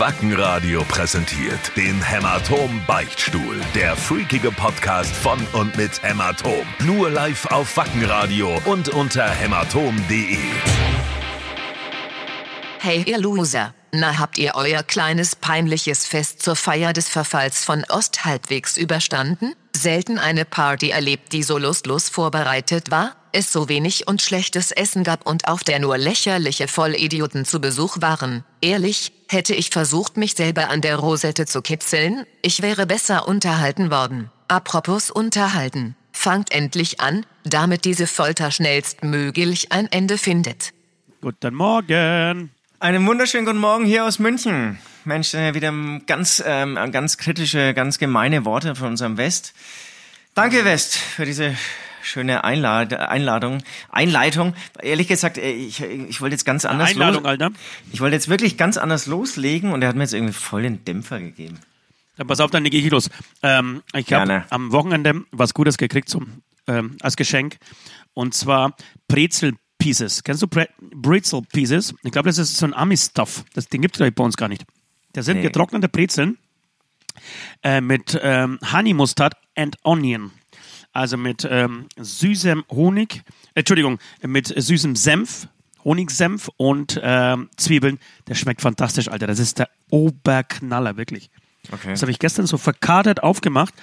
Wackenradio präsentiert den Hämatom Beichtstuhl. Der freakige Podcast von und mit Hämatom. Nur live auf Wackenradio und unter hämatom.de. Hey ihr Loser, na habt ihr euer kleines peinliches Fest zur Feier des Verfalls von Ost halbwegs überstanden? Selten eine Party erlebt, die so lustlos vorbereitet war, es so wenig und schlechtes Essen gab und auf der nur lächerliche Vollidioten zu Besuch waren. Ehrlich, hätte ich versucht, mich selber an der Rosette zu kitzeln, ich wäre besser unterhalten worden. Apropos unterhalten, fangt endlich an, damit diese Folter schnellstmöglich ein Ende findet. Guten Morgen. Einen wunderschönen guten Morgen hier aus München. Mensch, äh, wieder ganz, ähm, ganz kritische, ganz gemeine Worte von unserem West. Danke, West, für diese schöne Einlad Einladung, Einleitung. Ehrlich gesagt, äh, ich, ich wollte jetzt ganz anders Einladung, los. Alter. Ich wollte jetzt wirklich ganz anders loslegen und er hat mir jetzt irgendwie voll den Dämpfer gegeben. Dann pass auf, dann gehe ich los. Ähm, ich habe am Wochenende was Gutes gekriegt zum, ähm, als Geschenk. Und zwar Brezel Pieces. Kennst du Bre Brezel Pieces? Ich glaube, das ist so ein Ami-Stuff. Das, den gibt es bei uns gar nicht. Das sind Nee. getrocknete Brezeln äh, mit ähm, Honey Mustard and Onion. Also mit ähm, süßem Honig, äh, Entschuldigung, mit süßem Senf, Honigsenf und ähm, Zwiebeln. Der schmeckt fantastisch, Alter. Das ist der Oberknaller, wirklich. Okay. Das habe ich gestern so verkatert aufgemacht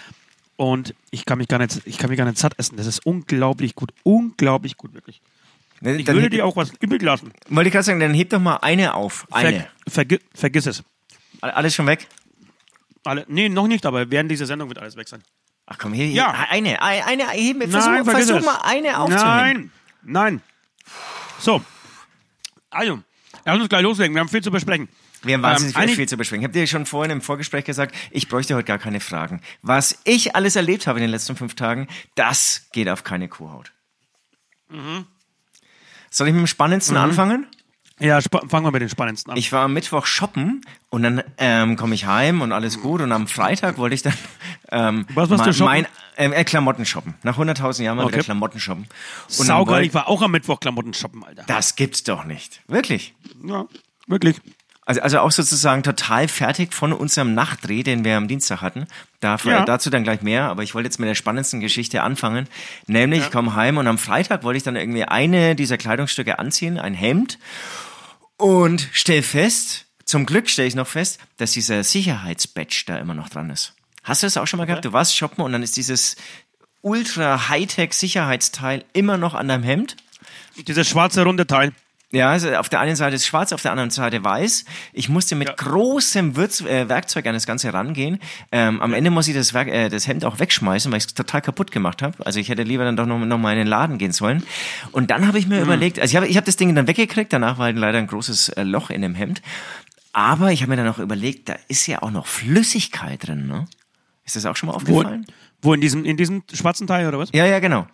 und ich kann mich gar nicht, ich kann mich gar nicht satt essen. Das ist unglaublich gut, unglaublich gut, wirklich. Ne, Ich würde dir auch was übrig lassen. wollte ich gerade sagen, dann heb doch mal eine auf. Eine. Ver, vergi vergiss es. Alles schon weg? Alle, nee, noch nicht, aber während dieser Sendung wird alles weg sein. Ach komm, hier, Ja. eine, eine, eine, versuch, Nein, versuch mal eine aufzuheben. Nein, nein. So. Also, lass uns gleich loslegen. Wir haben viel zu besprechen. Wir haben wahnsinnig Ähm, viel, zu besprechen. Ich habe dir schon vorhin im Vorgespräch gesagt, ich bräuchte heute gar keine Fragen. Was ich alles erlebt habe in den letzten fünf Tagen, das geht auf keine Kuhhaut. Mhm. Soll ich mit dem Spannendsten anfangen? Ja, fangen wir mit den spannendsten an. Ich war am Mittwoch shoppen und dann ähm, komme ich heim und alles gut und am Freitag wollte ich dann ähm, Was warst du mein, shoppen? mein ähm, äh, Klamotten shoppen. Nach 100.000 Jahren mal wieder Okay. Klamotten shoppen. Und Saugeil, ich war auch am Mittwoch Klamotten shoppen, Alter. Das gibt's doch nicht. Wirklich. Ja, wirklich. Also, also auch sozusagen total fertig von unserem Nachtdreh, den wir am Dienstag hatten. Dafür, Ja. Dazu dann gleich mehr, aber ich wollte jetzt mit der spannendsten Geschichte anfangen. Nämlich, ich komme heim und am Freitag wollte ich dann irgendwie eine dieser Kleidungsstücke anziehen, ein Hemd, und stell fest, zum Glück stelle ich noch fest, dass dieser Sicherheitsbadge da immer noch dran ist. Hast du das auch schon mal gehabt? Du warst shoppen und dann ist dieses ultra Hightech Sicherheitsteil immer noch an deinem Hemd. Dieses schwarze runde Teil. Ja, also auf der einen Seite ist schwarz, auf der anderen Seite weiß. Ich musste mit Ja. großem Würz äh, Werkzeug an das Ganze rangehen. Ähm, am Ende muss ich das, Werk äh, das Hemd auch wegschmeißen, weil ich es total kaputt gemacht habe. Also ich hätte lieber dann doch noch, noch mal in den Laden gehen sollen. Und dann habe ich mir überlegt, also ich habe ich hab das Ding dann weggekriegt, danach war halt leider ein großes äh, Loch in dem Hemd. Aber ich habe mir dann auch überlegt, da ist ja auch noch Flüssigkeit drin, ne? Ist das auch schon mal Wo, aufgefallen? wo in diesem, in diesem schwarzen Teil oder was? Ja, ja, genau.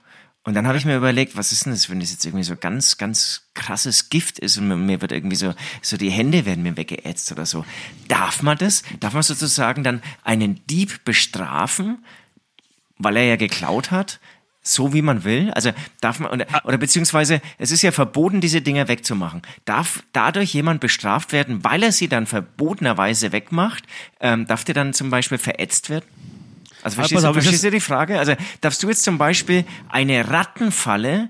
Und dann habe ich mir überlegt, was ist denn das, wenn das jetzt irgendwie so ganz, ganz krasses Gift ist und mir- wird irgendwie so, so die Hände werden mir weggeätzt oder so. Darf man das? Darf man sozusagen dann einen Dieb bestrafen, weil er ja geklaut hat? So wie man will? Also darf man, oder, oder beziehungsweise es ist ja verboten, diese Dinger wegzumachen. Darf dadurch jemand bestraft werden, weil er sie dann verbotenerweise wegmacht? Ähm, darf der dann zum Beispiel verätzt werden? Also verstehst, du, auf, ist verstehst du die Frage? Also darfst du jetzt zum Beispiel eine Rattenfalle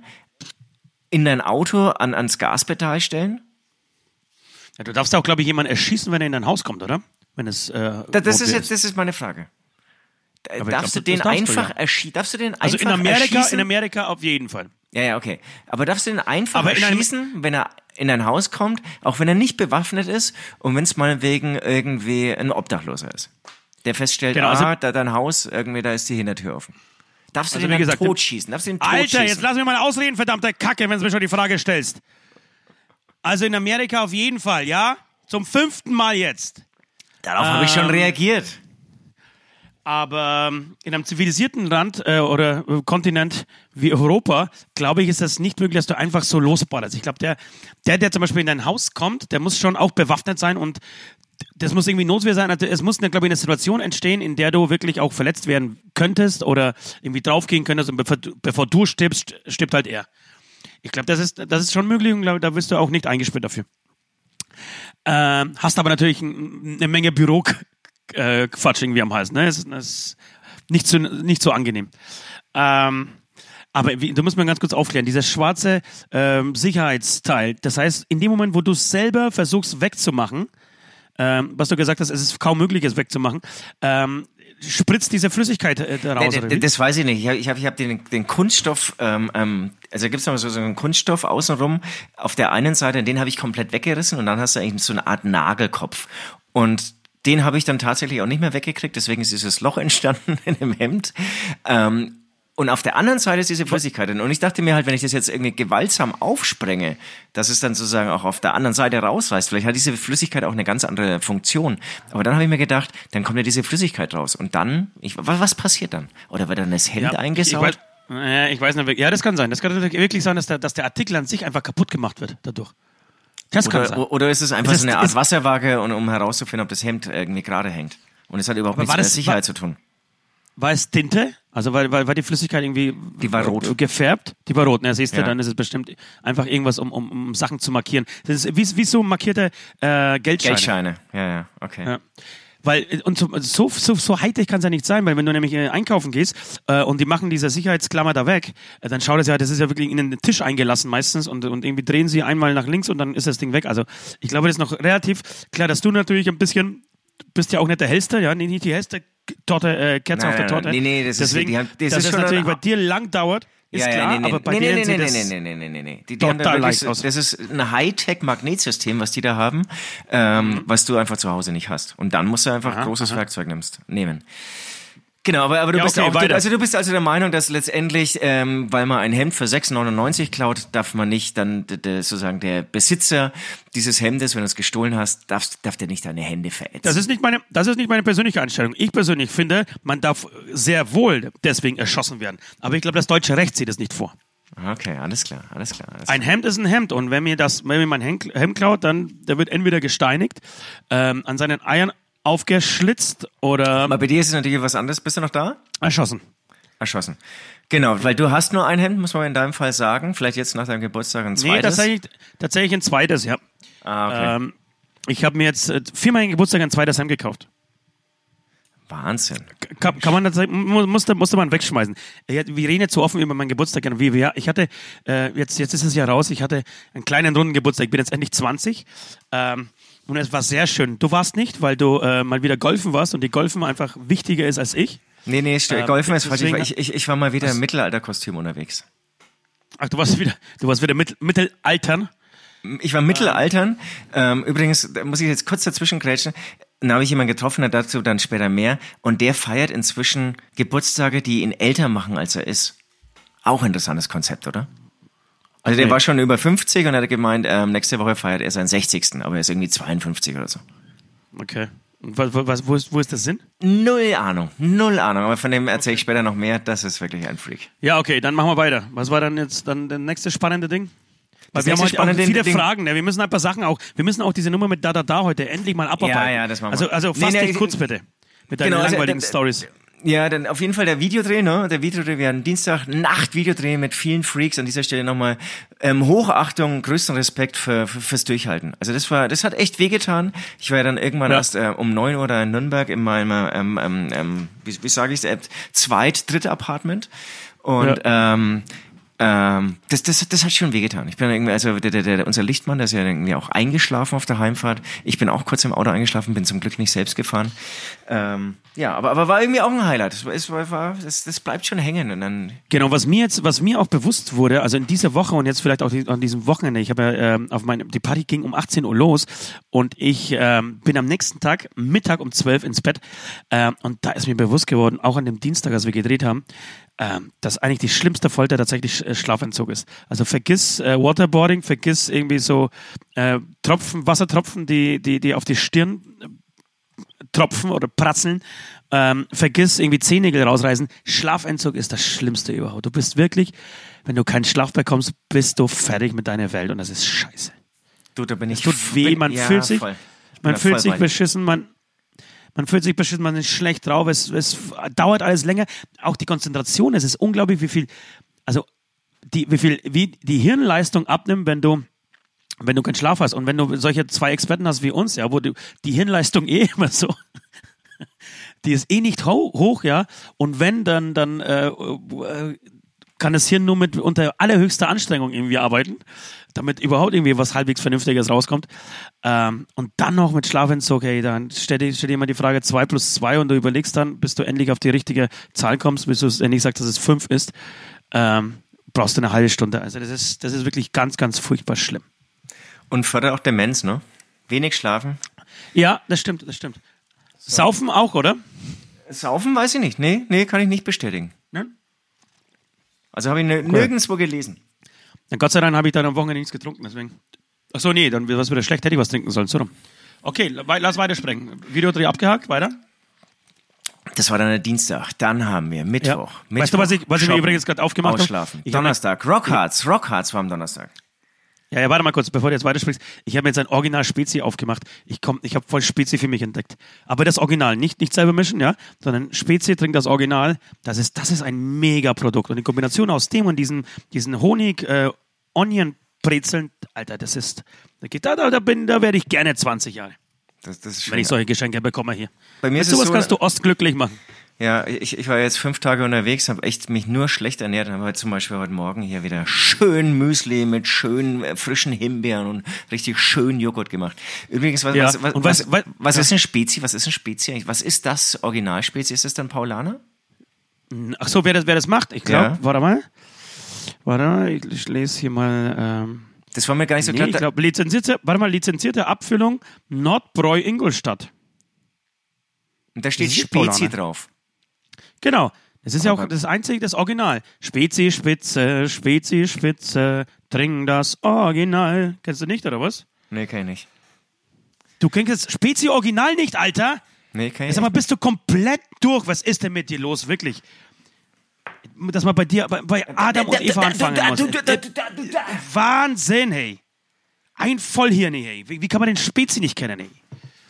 in dein Auto an, ans Gaspedal stellen? Ja, du darfst auch, glaube ich, jemanden erschießen, wenn er in dein Haus kommt, oder? Wenn es. Äh, Da, das ist jetzt, das ist meine Frage. Aber darfst glaub, du den darfst du, einfach ja. erschießen? Darfst du den also einfach in Amerika, erschießen? in Amerika auf jeden Fall. ja, ja, okay. Aber darfst du den einfach Aber erschießen, wenn er in dein Haus kommt, auch wenn er nicht bewaffnet ist und wenn es meinetwegen irgendwie ein Obdachloser ist? Der feststellt, Genau, also- ah, da dein Haus, irgendwie, da ist die Hintertür offen. Darfst du Also den gesagt, totschießen? Darfst du den Alter, totschießen? jetzt lass mich mal ausreden, verdammte Kacke, wenn du mir schon die Frage stellst. Also in Amerika auf jeden Fall, ja? Zum fünften Mal jetzt. Darauf habe ich schon Ähm, reagiert. Aber ähm, in einem zivilisierten Land äh, oder äh, Kontinent wie Europa, glaube ich, ist das nicht möglich, dass du einfach so losballerst. Ich glaube, der, der, der zum Beispiel in dein Haus kommt, der muss schon auch bewaffnet sein und das muss irgendwie Notwehr sein. Also es muss, glaube ich, eine Situation entstehen, in der du wirklich auch verletzt werden könntest oder irgendwie draufgehen könntest und bevor, du- bevor du stirbst, stirbt halt er. Ich glaube, das ist, das ist schon möglich und glaube, da wirst du auch nicht eingesperrt dafür. Ähm, hast aber natürlich eine Menge Büro äh, irgendwie am Hals. Ne? Das, ist- nicht so, nicht so angenehm. Ähm, aber du musst mir ganz kurz aufklären, dieser schwarze ähm, Sicherheitsteil, das heißt, in dem Moment, wo du es selber versuchst wegzumachen, ähm, was du gesagt hast, es ist kaum möglich, es wegzumachen, ähm, spritzt diese Flüssigkeit äh, raus. Nee, das weiß ich nicht. Ich habe ich hab, den, den Kunststoff, ähm, ähm, also da gibt's noch so, so einen Kunststoff außenrum auf der einen Seite, den habe ich komplett weggerissen und dann hast du eigentlich so eine Art Nagelkopf. Und den habe ich dann tatsächlich auch nicht mehr weggekriegt, deswegen ist dieses Loch entstanden in dem Hemd. Ähm, und auf der anderen Seite ist diese Flüssigkeit. Und ich dachte mir halt, wenn ich das jetzt irgendwie gewaltsam aufsprenge, dass es dann sozusagen auch auf der anderen Seite rausreißt. Vielleicht hat diese Flüssigkeit auch eine ganz andere Funktion. Aber dann habe ich mir gedacht, dann kommt ja diese Flüssigkeit raus. Und dann, ich, was, passiert dann? Oder wird dann das Hemd Ja, eingesaut? Ich, weiß, ich weiß nicht, ja, das kann sein. Das kann wirklich sein, dass der, dass der Artikel an sich einfach kaputt gemacht wird dadurch. Das kann sein. oder, oder ist es einfach Es so ist- eine Art Wasserwaage, und, um herauszufinden, ob das Hemd irgendwie gerade hängt? Und es hat überhaupt nichts mit der Sicherheit war- zu tun. War es Tinte? Also war, war, war die Flüssigkeit irgendwie Die war rot. gefärbt? Die war rot. Na, siehst du, Ja. dann ist es bestimmt einfach irgendwas, um, um, um Sachen zu markieren. Das ist wie, wie so markierte äh, Geldscheine. Geldscheine. Ja, ja, okay. Ja. Weil, und so, so, so, so heiter kann es ja nicht sein, weil wenn du nämlich äh, einkaufen gehst äh, und die machen diese Sicherheitsklammer da weg, äh, dann schaut es ja, das ist ja wirklich in den Tisch eingelassen meistens und, und irgendwie drehen sie einmal nach links und dann ist das Ding weg. Also ich glaube, das ist noch relativ klar, dass du natürlich ein bisschen, du bist ja auch nicht der hellste, ja, nee, nicht die hellste Torte, äh, Kerze Nein, auf der Torte. nee, nee, das ist- Deswegen, die haben- das dass ist schon natürlich bei dir lang dauert, ist klar, aber bei nee, denen nee, sieht nee, das... nee, nee, nee, nee, nee, nee, nee. Die haben da wirklich aus. das ist ein Hightech-Magnetsystem, was die da haben, ähm, Mhm. was du einfach zu Hause nicht hast. Und dann musst du einfach Aha, großes aha. Werkzeug nimmst, nehmen. Genau, aber, aber du Ja, bist okay, auch, weiter. also du bist also der Meinung, dass letztendlich, ähm, weil man ein Hemd für 6,99 klaut, darf man nicht dann sozusagen der Besitzer dieses Hemdes, wenn du es gestohlen hast, darf, darf der nicht deine Hände verätzen. Das ist nicht meine, das ist nicht meine persönliche Einstellung. Ich persönlich finde, man darf sehr wohl deswegen erschossen werden. Aber ich glaube, das deutsche Recht sieht es nicht vor. okay, alles klar, alles klar. Alles Ein Hemd ist ein Hemd und wenn mir das, wenn mir mein Hemd, Hemd klaut, dann der wird entweder gesteinigt, ähm, an seinen Eiern aufgeschlitzt oder Aber bei dir ist es natürlich was anderes. Bist du noch da? erschossen. Erschossen. Genau, weil du hast nur ein Hemd, muss man in deinem Fall sagen. Vielleicht jetzt nach deinem Geburtstag ein Nee, zweites. tatsächlich, tatsächlich ein zweites, ja. ah, okay. Ähm, ich habe mir jetzt äh, für meinen Geburtstag ein zweites Hemd gekauft. Wahnsinn. Kann, kann man das mu- musste, musste man wegschmeißen. Ja, Wir reden jetzt so offen über meinen Geburtstag. Ich hatte, äh, jetzt, jetzt ist es ja raus, ich hatte einen kleinen runden Geburtstag. Ich bin jetzt endlich 20. Ähm, und es war sehr schön. Du warst nicht, weil du äh, mal wieder golfen warst und die Golfen einfach wichtiger ist als ich. Nee, nee, Ähm, Golfen ist falsch. Ich, ich, ich, war mal wieder im Mittelalterkostüm unterwegs. Ach, du warst wieder, du warst wieder mit, Mittelaltern. Ich war Mittelaltern. Ähm, übrigens, da muss ich jetzt kurz dazwischen grätschen. Da habe ich jemanden getroffen, dazu dann später mehr. Und der feiert inzwischen Geburtstage, die ihn älter machen, als er ist. Auch ein interessantes Konzept, oder? Also der war schon über 50 und er hat gemeint, ähm, nächste Woche feiert er seinen 60. Aber er ist irgendwie 52 oder so. Okay. Und was, was, wo, ist, wo ist der Sinn? Null Ahnung, null Ahnung. Aber von dem erzähle ich später noch mehr. Das ist wirklich ein Freak. Ja, okay, dann machen wir weiter. Was war dann jetzt dann das nächste spannende Ding? Weil Das wir haben heute auch viele Ding- Fragen. Ne? Wir müssen ein paar Sachen auch. Wir müssen auch diese Nummer mit da da da heute endlich mal abarbeiten. Ja, ja, das machen wir. Also, also Nee, fass nee, dich ich- kurz bitte mit deinen Genau, also, langweiligen äh, Stories. Ja, dann auf jeden Fall der Videodreh, ne? Der Videodreh, wir hatten Dienstag Nacht Videodreh mit vielen Freaks. An dieser Stelle nochmal ähm, Hochachtung, größten Respekt für, für, fürs Durchhalten. Also das war, das hat echt wehgetan. Ich war ja dann irgendwann Ja. erst äh, um neun Uhr da in Nürnberg in meinem, ähm, ähm, ähm, wie, wie sage ich es, äh, zweit, dritte Apartment. Und ähm, ähm, das, das, das hat schon wehgetan. Ich bin irgendwie, also der, der, der, unser Lichtmann, der ist ja irgendwie auch eingeschlafen auf der Heimfahrt. Ich bin auch kurz im Auto eingeschlafen, bin zum Glück nicht selbst gefahren. Ähm, ja, aber, aber war irgendwie auch ein Highlight. Das, es war, das, das bleibt schon hängen. Und dann, Genau, was mir jetzt, was mir auch bewusst wurde, also in dieser Woche und jetzt vielleicht auch an diesem Wochenende, ich habe ja ähm, auf meine, die Party ging um 18 Uhr los und ich ähm, bin am nächsten Tag Mittag um 12 ins Bett ähm, und da ist mir bewusst geworden, auch an dem Dienstag, als wir gedreht haben, dass eigentlich die schlimmste Folter tatsächlich äh, Schlafentzug ist. Also vergiss äh, Waterboarding, vergiss irgendwie so äh, Tropfen, Wassertropfen, die, die, die auf die Stirn tropfen oder pratzeln. Ähm, vergiss irgendwie Zehennägel rausreißen. Schlafentzug ist das Schlimmste überhaupt. Du bist wirklich, wenn du keinen Schlaf bekommst, bist du fertig mit deiner Welt und das ist scheiße. du, da bin ich. Es tut weh, man ja, fühlt sich, man fühlt sich beschissen, man, man fühlt sich beschissen, man ist schlecht drauf, es, es dauert alles länger. Auch die Konzentration, es ist unglaublich, wie viel, also die, wie viel, wie die Hirnleistung abnimmt, wenn du wenn du keinen Schlaf hast. Und wenn du solche zwei Experten hast wie uns, ja, wo du die Hirnleistung eh immer so, die ist eh nicht ho hoch, ja, und wenn, dann, dann äh, äh, kann das Hirn nur mit unter allerhöchster Anstrengung irgendwie arbeiten, damit überhaupt irgendwie was halbwegs Vernünftiges rauskommt. Ähm, und dann noch mit Schlafentzug, hey, dann stell dir, stell dir mal die Frage 2 plus 2 und du überlegst dann, bis du endlich auf die richtige Zahl kommst, bis du endlich sagst, dass es 5 ist, ähm, brauchst du eine halbe Stunde. Also das ist, das ist wirklich ganz, ganz furchtbar schlimm. Und fördert auch Demenz, ne? Wenig schlafen. Ja, das stimmt, das stimmt. Saufen auch, oder? Saufen weiß ich nicht. Nee, nee, kann ich nicht bestätigen. Ne? Also habe ich nirgendwo gelesen. Dann Gott sei Dank habe ich dann am Wochenende nichts getrunken, deswegen. Ach so, nee, dann wäre es wieder schlecht, hätte ich was trinken sollen. So rum. Okay, lass weitersprechen. Videodreh abgehakt, weiter. Das war dann der Dienstag. Dann haben wir Mittwoch. Ja. Mittwoch weißt du, was ich, was ich mir übrigens gerade aufgemacht habe? Ausschlafen. Donnerstag. Rockhards. Rockhards war am Donnerstag. Ja, ja, warte mal kurz, bevor du jetzt weitersprichst. Ich habe jetzt ein Original Spezi aufgemacht. Ich komm, ich habe voll Spezi für mich entdeckt. Aber das Original, nicht, nicht selber mischen, ja, sondern Spezi trinkt das Original. Das ist, das ist ein Mega-Produkt. Und die Kombination aus dem und diesen, diesen Honig, äh, Onion Brezeln, Alter, das ist, da, geht, da, da, bin, da werde ich gerne 20 Jahre. Das, das wenn ich solche Geschenke bekomme hier. Bei mir Mit ist es sowas so, kannst du Ost glücklich machen. Ja, ich, ich war jetzt fünf Tage unterwegs, habe echt mich nur schlecht ernährt. Habe halt zum Beispiel heute Morgen hier wieder schön Müsli mit schön äh, frischen Himbeeren und richtig schön Joghurt gemacht. Übrigens, was, Ja, was, was, was, was- was, ist ein Spezi? Was ist ein Spezi? Was ist das Originalspezi? Ist das dann Paulaner? Ach so, wer das, wer das macht? Ich glaube, Ja. warte mal. Warte mal, ich, ich lese hier mal. Ähm, Das war mir gar nicht so nee, klar. ich glaube, lizenzierte, warte mal, lizenzierte Abfüllung Nordbräu Ingolstadt. Und da steht Spezi drauf. Genau. Das ist ja auch Aber- das einzige, das Original. Spezi, Spitze, Spezi, Spitze, trink das Original. Kennst du nicht, oder was? Nee, kann ich nicht. Du kennst das Spezi Original nicht, Alter? Nee, kann ich Sag mal, nicht. bist du komplett durch? Was ist denn mit dir los, wirklich? Dass man bei dir, bei, bei Adam und Eva anfangen muss. Wahnsinn, hey. Ein Vollhirn, hey. Wie, wie kann man den Spezi nicht kennen, hey?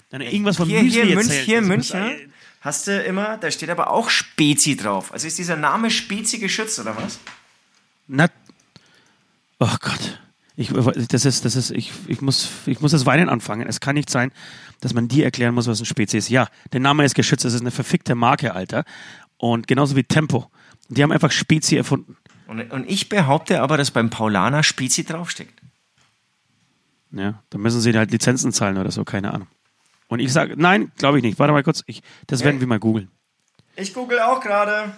Dann irgendwas von Hier, Müsli hier, in Münch, hier in ist- München hast du immer, da steht aber auch Spezi drauf. Also ist dieser Name Spezi geschützt, oder was? Na, oh Gott. Ich, das ist, das ist, ich, ich, muss, ich muss das Weinen anfangen. Es kann nicht sein, dass man dir erklären muss, was ein Spezi ist. Ja, der Name ist geschützt. Es ist eine verfickte Marke, Alter. Und genauso wie Tempo. Die haben einfach Spezi erfunden. Und, und ich behaupte aber, dass beim Paulaner Spezi draufsteckt. Ja, da müssen sie halt Lizenzen zahlen oder so, keine Ahnung. Und ich sage, nein, glaube ich nicht. Warte mal kurz. Ich, das werden wir mal googeln. Ich google auch gerade.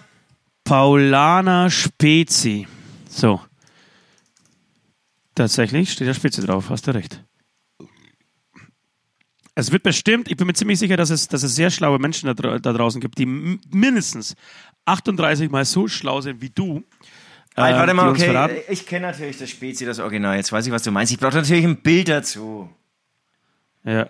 Paulaner Spezi. So. Tatsächlich steht da Spezi drauf, hast du recht. Es wird bestimmt, ich bin mir ziemlich sicher, dass es, dass es sehr schlaue Menschen da, da draußen gibt, die mindestens 38 mal so schlau sind wie du. Halt, äh, warte die mal, okay. Ich kenne natürlich das Spezi, das Original. Jetzt weiß ich, was du meinst. Ich brauche natürlich ein Bild dazu. Ja.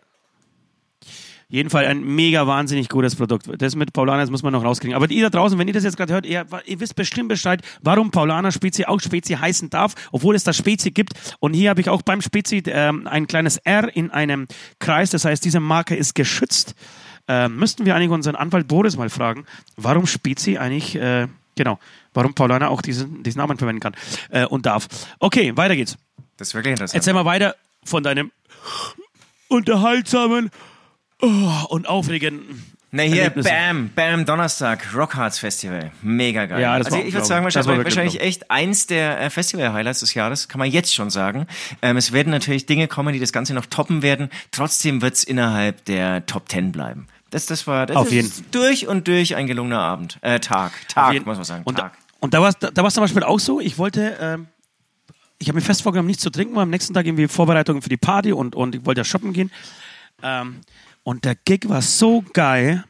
Jeden Fall ein mega wahnsinnig gutes Produkt. Das mit Paulaner, das muss man noch rauskriegen. Aber ihr da draußen, wenn ihr das jetzt gerade hört, ihr, ihr wisst bestimmt Bescheid, warum Paulaner Spezi auch Spezi heißen darf, obwohl es das Spezi gibt. Und hier habe ich auch beim Spezi ähm, ein kleines R in einem Kreis. Das heißt, diese Marke ist geschützt. Ähm, müssten wir eigentlich unseren Anwalt Boris mal fragen, warum Spezi eigentlich, äh, genau, warum Paulaner auch diesen, diesen Namen verwenden kann äh, und darf. Okay, weiter geht's. Das ist wirklich interessant. Erzähl mal weiter von deinem unterhaltsamen oh, und aufregenden. Na hier, bam, bam, Donnerstag, Rockhards Festival. Mega geil. Ja, das also war ich würde sagen, wahrscheinlich, wahrscheinlich echt eins der äh, Festival-Highlights des Jahres, kann man jetzt schon sagen. Ähm, es werden natürlich Dinge kommen, die das Ganze noch toppen werden. Trotzdem wird es innerhalb der Top Ten bleiben. Das, das war das Auf ist jeden. durch und durch ein gelungener Abend. Äh, Tag. Tag, muss man sagen. Und, Tag. und da war es da, war's zum Beispiel auch so, ich wollte, ähm, ich habe mir fest vorgenommen, nichts zu trinken, weil am nächsten Tag irgendwie Vorbereitungen für die Party und, und ich wollte ja shoppen gehen. Ähm, und der Gig war so geil,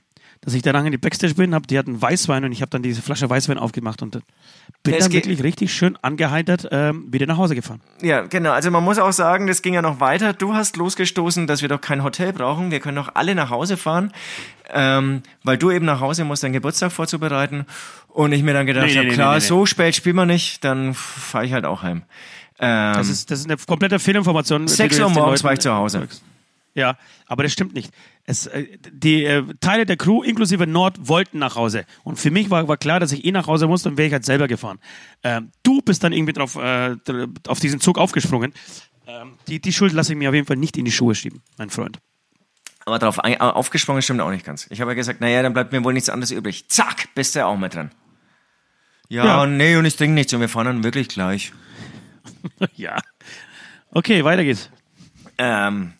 dass ich danach in die Backstage bin, hab, die hatten Weißwein und ich habe dann diese Flasche Weißwein aufgemacht und bin Es dann wirklich richtig schön angeheitert ähm, wieder nach Hause gefahren. Ja, genau. Also man muss auch sagen, das ging ja noch weiter. Du hast losgestoßen, dass wir doch kein Hotel brauchen. Wir können doch alle nach Hause fahren, ähm, weil du eben nach Hause musst, deinen Geburtstag vorzubereiten. Und ich mir dann gedacht Nee, nee, habe, nee, klar, so spät spielen wir nicht, dann fahre ich halt auch heim. Ähm, Das ist, das ist eine komplette Fehlinformation. die 6 du Uhr morgens war ich zu Hause. Ja, aber das stimmt nicht. Es, äh, die äh, Teile der Crew, inklusive Nord, wollten nach Hause. Und für mich war, war klar, dass ich eh nach Hause muss, dann wäre ich halt selber gefahren. Ähm, du bist dann irgendwie drauf, äh, auf diesen Zug aufgesprungen. Ähm, die, die Schuld lasse ich mir auf jeden Fall nicht in die Schuhe schieben, mein Freund. Aber drauf ein- aufgesprungen stimmt auch nicht ganz. Ich habe ja gesagt, naja, dann bleibt mir wohl nichts anderes übrig. Zack, bist du auch mit dran. Ja, Ja. und nee, und ich trinke nichts und wir fahren dann wirklich gleich. ja. Okay, weiter geht's. Ähm,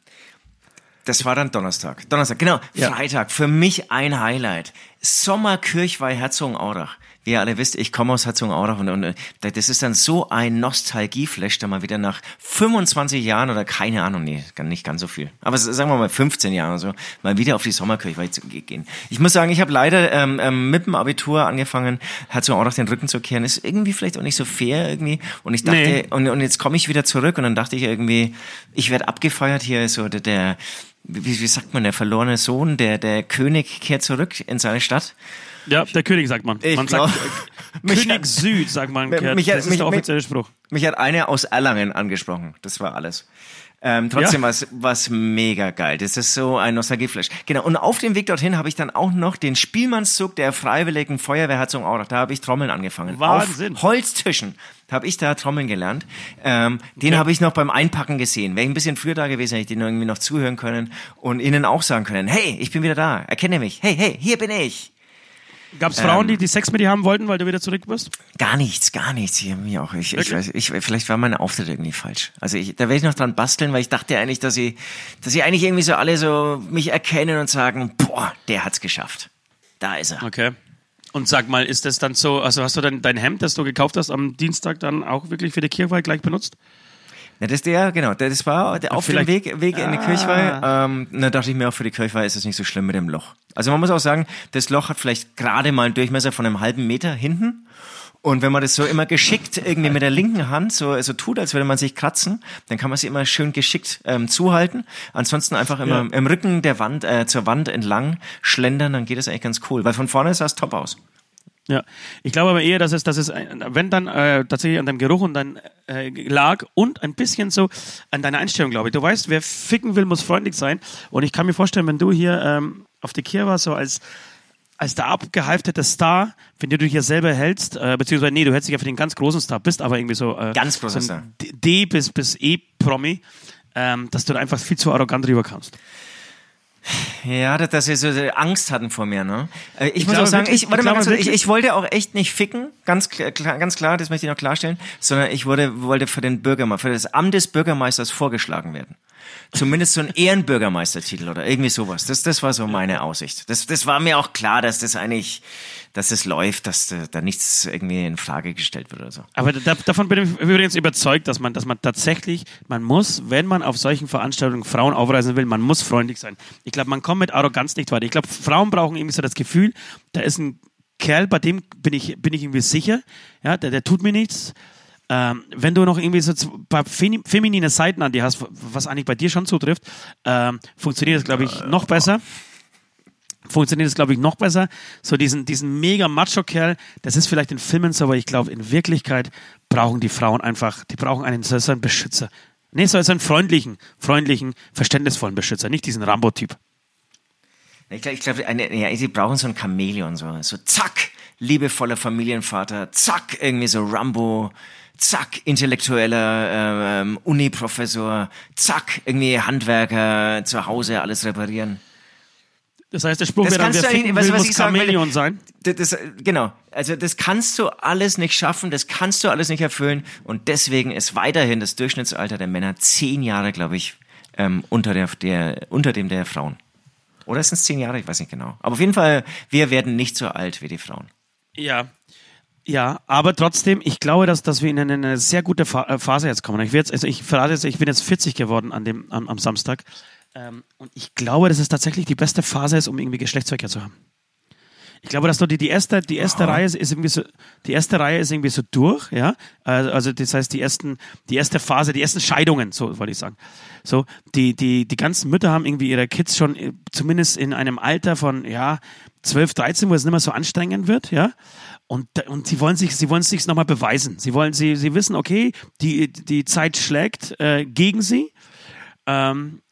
das war dann Donnerstag. Donnerstag, genau. Ja. Freitag, für mich ein Highlight. Sommerkirchweih Herzogenaurach. Wie ihr alle wisst, ich komme aus Herzogenaurach und, und äh, das ist dann so ein Nostalgieflash, da mal wieder nach 25 Jahren oder keine Ahnung, nee, nicht ganz so viel, aber sagen wir mal 15 Jahren oder so, mal wieder auf die Sommerkirchweih zu ge- gehen. Ich muss sagen, ich habe leider ähm, ähm, mit dem Abitur angefangen, Herzogenaurach den Rücken zu kehren. Ist irgendwie vielleicht auch nicht so fair irgendwie und ich dachte, Nee. und, und jetzt komme ich wieder zurück und dann dachte ich irgendwie, ich werde abgefeiert hier, so der, der wie, wie sagt man, der verlorene Sohn, der, der König kehrt zurück in seine Stadt. Ja, der König sagt man. Ich man glaub- sagt äh, König Süd, sagt man. Mich- Gerd. mich- das ist mich- der offizielle Spruch. Mich hat eine aus Erlangen angesprochen. Das war alles. Ähm, trotzdem Ja. was was mega geil. Das ist so ein Nostalgieflash. Genau. Und auf dem Weg dorthin habe ich dann auch noch den Spielmannszug der Freiwilligen Feuerwehr Herzogenaurach. Da habe ich Trommeln angefangen. Wahnsinn. Auf Holztischen habe ich da Trommeln gelernt. Ähm, den habe ich noch beim Einpacken gesehen. Wäre ich ein bisschen früher da gewesen, hätte ich den irgendwie noch zuhören können und ihnen auch sagen können, hey, ich bin wieder da. Erkenne mich. Hey, hey, hier bin ich. Gab es Ähm. Frauen, die, die Sex mit dir haben wollten, weil du wieder zurück bist? Gar nichts, gar nichts hier mir auch. Ich, ich, weiß, ich, vielleicht war mein Auftritt irgendwie falsch. Also ich, da werde ich noch dran basteln, weil ich dachte eigentlich, dass sie, dass sie eigentlich irgendwie so alle so mich erkennen und sagen, boah, der hat's geschafft. Da ist er. Okay. Und sag mal, ist das dann so, also hast du dann dein Hemd, das du gekauft hast, am Dienstag dann auch wirklich für die Kirchweih gleich benutzt? Ja, das der, genau, das war der, auf dem Weg, Weg in die Kirchweih. Ähm, da dachte ich mir auch für die Kirchweih ist es nicht so schlimm mit dem Loch. Also man muss auch sagen, das Loch hat vielleicht gerade mal einen Durchmesser von einem halben Meter hinten. Und wenn man das so immer geschickt irgendwie mit der linken Hand so, so tut, als würde man sich kratzen, dann kann man sie immer schön geschickt ähm, zuhalten. Ansonsten einfach immer Ja. im Rücken der Wand, äh, zur Wand entlang schlendern, dann geht das eigentlich ganz cool. Weil von vorne sah es top aus. Ja, ich glaube aber eher, dass es, dass es, wenn dann äh, tatsächlich an deinem Geruch und dein äh, lag und ein bisschen so an deiner Einstellung, glaube ich. Du weißt, wer ficken will, muss freundlich sein. Und ich kann mir vorstellen, wenn du hier ähm, auf der Kier warst, so als als der abgehalftete Star, wenn du dich ja selber hältst, äh, beziehungsweise nee, du hältst dich ja für den ganz großen Star, bist aber irgendwie so äh, Ganz großer so. D D bis bis E Promi, ähm, dass du da einfach viel zu arrogant rüberkamst. Ja, dass, sie so Angst hatten vor mir, ne? Äh, Ich, muss glaube auch sagen, ich, warte ich mal, ganz ich, ich wollte auch echt nicht ficken, ganz klar, klar- ganz klar, das möchte ich noch klarstellen, sondern ich wurde, wollte für den Bürgermeister, für das Amt des Bürgermeisters vorgeschlagen werden. Zumindest so ein Ehrenbürgermeistertitel oder irgendwie sowas. Das, das war so meine Aussicht. Das, das war mir auch klar, dass das eigentlich, dass das läuft, dass da, da nichts irgendwie in Frage gestellt wird oder so. Aber da, davon bin ich übrigens überzeugt, dass man, dass man tatsächlich, man muss, wenn man auf solchen Veranstaltungen Frauen aufreisen will, man muss freundlich sein. Ich glaube, man kommt mit Arroganz nicht weiter. Ich glaube, Frauen brauchen irgendwie so das Gefühl, da ist ein Kerl, bei dem bin ich, bin ich irgendwie sicher, ja, der, der tut mir nichts. Ähm, wenn du noch irgendwie so ein paar femi- feminine Seiten an dir hast, was eigentlich bei dir schon zutrifft, ähm, funktioniert das, glaube ich, noch besser funktioniert es, glaube ich, noch besser. So diesen, diesen mega Macho-Kerl, das ist vielleicht in Filmen so, aber ich glaube, in Wirklichkeit brauchen die Frauen einfach, die brauchen einen, so einen Beschützer. Nee, so einen freundlichen, freundlichen, verständnisvollen Beschützer, nicht diesen Rambo-Typ. Ich glaube, glaub, ja, sie brauchen so ein Chamäleon, so, so zack, liebevoller Familienvater, zack, irgendwie so Rambo, zack, intellektueller ähm, Uni-Professor, zack, irgendwie Handwerker zu Hause alles reparieren. Das heißt, der Spruch Das wäre dann, wer du weißt muss? Chamäleon sein. Das, das, genau, also das kannst du alles nicht schaffen, das kannst du alles nicht erfüllen und deswegen ist weiterhin das Durchschnittsalter der Männer zehn Jahre, glaube ich, ähm, unter, der, der, unter dem der Frauen. Oder sind es zehn Jahre? Ich weiß nicht genau. Aber auf jeden Fall, wir werden nicht so alt wie die Frauen. Ja. Ja, aber trotzdem, ich glaube, dass, dass wir in eine, eine sehr gute äh, Phase jetzt kommen. Ich, jetzt, also ich verrate jetzt, ich bin jetzt 40 geworden an dem, am, am Samstag. Ähm, und ich glaube, dass es tatsächlich die beste Phase ist, um irgendwie Geschlechtsverkehr zu haben. Ich glaube, dass du die, die erste, die erste Reihe ist irgendwie so, die erste Reihe ist irgendwie so durch, ja. Also, also das heißt, die ersten, die erste Phase, die ersten Scheidungen, so wollte ich sagen. So, die, die, die ganzen Mütter haben irgendwie ihre Kids schon äh, zumindest in einem Alter von, ja, 12, 13, wo es nicht mehr so anstrengend wird, ja. Und, und sie wollen sich, sie wollen sich nochmal beweisen. Sie wollen, sie, sie wissen, okay, die, die Zeit schlägt äh, gegen sie. Ähm,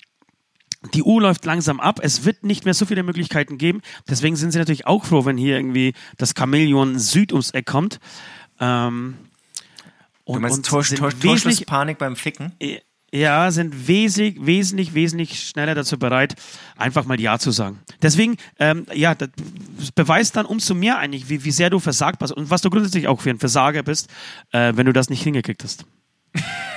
die Uhr läuft langsam ab. Es wird nicht mehr so viele Möglichkeiten geben. Deswegen sind sie natürlich auch froh, wenn hier irgendwie das Chamäleon Süd ums Eck kommt. Ähm, Du und, meinst und Tor, sind Tor, wesentlich- Torschlusspanik beim Ficken? äh, ja, sind wesentlich, wesentlich, wesentlich schneller dazu bereit, einfach mal Ja zu sagen. Deswegen, ähm, ja, das beweist dann umso mehr eigentlich, wie, wie sehr du versagt hast und was du grundsätzlich auch für ein Versager bist, äh, wenn du das nicht hingekriegt hast.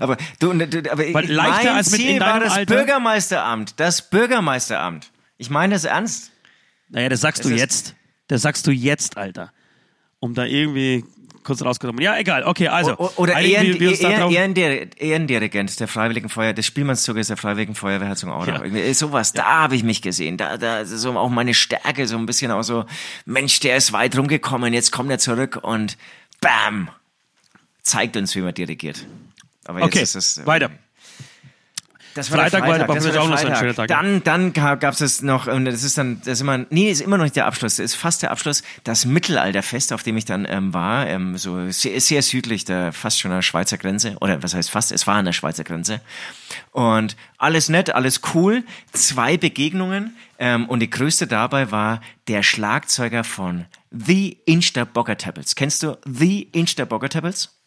Aber du, du aber Weil leichter mein als mit Ziel in war das Alter- Bürgermeisteramt. Das Bürgermeisteramt. Ich meine das ernst. Naja, das sagst Es du jetzt. Das sagst du jetzt, Alter. Um da irgendwie kurz rausgenommen. Ja, egal. Okay, also. O- Oder Ehren, wir- Ehrendir- Ehrendirigent der Freiwilligen Feuer, des Spielmannszuges der Freiwilligen Feuerwehr Herzogenaurach. Ja. Irgendwie Sowas, da habe ich mich gesehen. Da, da, so auch meine Stärke, so ein bisschen auch so, Mensch, der ist weit rumgekommen, jetzt kommt er zurück und bam, zeigt uns, wie man dirigiert. Aber jetzt Okay, ist es, äh, weiter. Das war Freitag war Freitag, aber das war auch noch so ein schöner Tag. Dann, dann gab es es noch, und das ist dann, das ist immer, nee, ist immer noch nicht der Abschluss, das ist fast der Abschluss, das Mittelalterfest, auf dem ich dann ähm, war, ähm, so sehr, sehr südlich, der, fast schon an der Schweizer Grenze, oder was heißt fast, es war an der Schweizer Grenze. Und alles nett, alles cool, zwei Begegnungen, ähm, und die größte dabei war der Schlagzeuger von The Inchter Bogger Tables. Kennst du The Inchter Bogger Tables?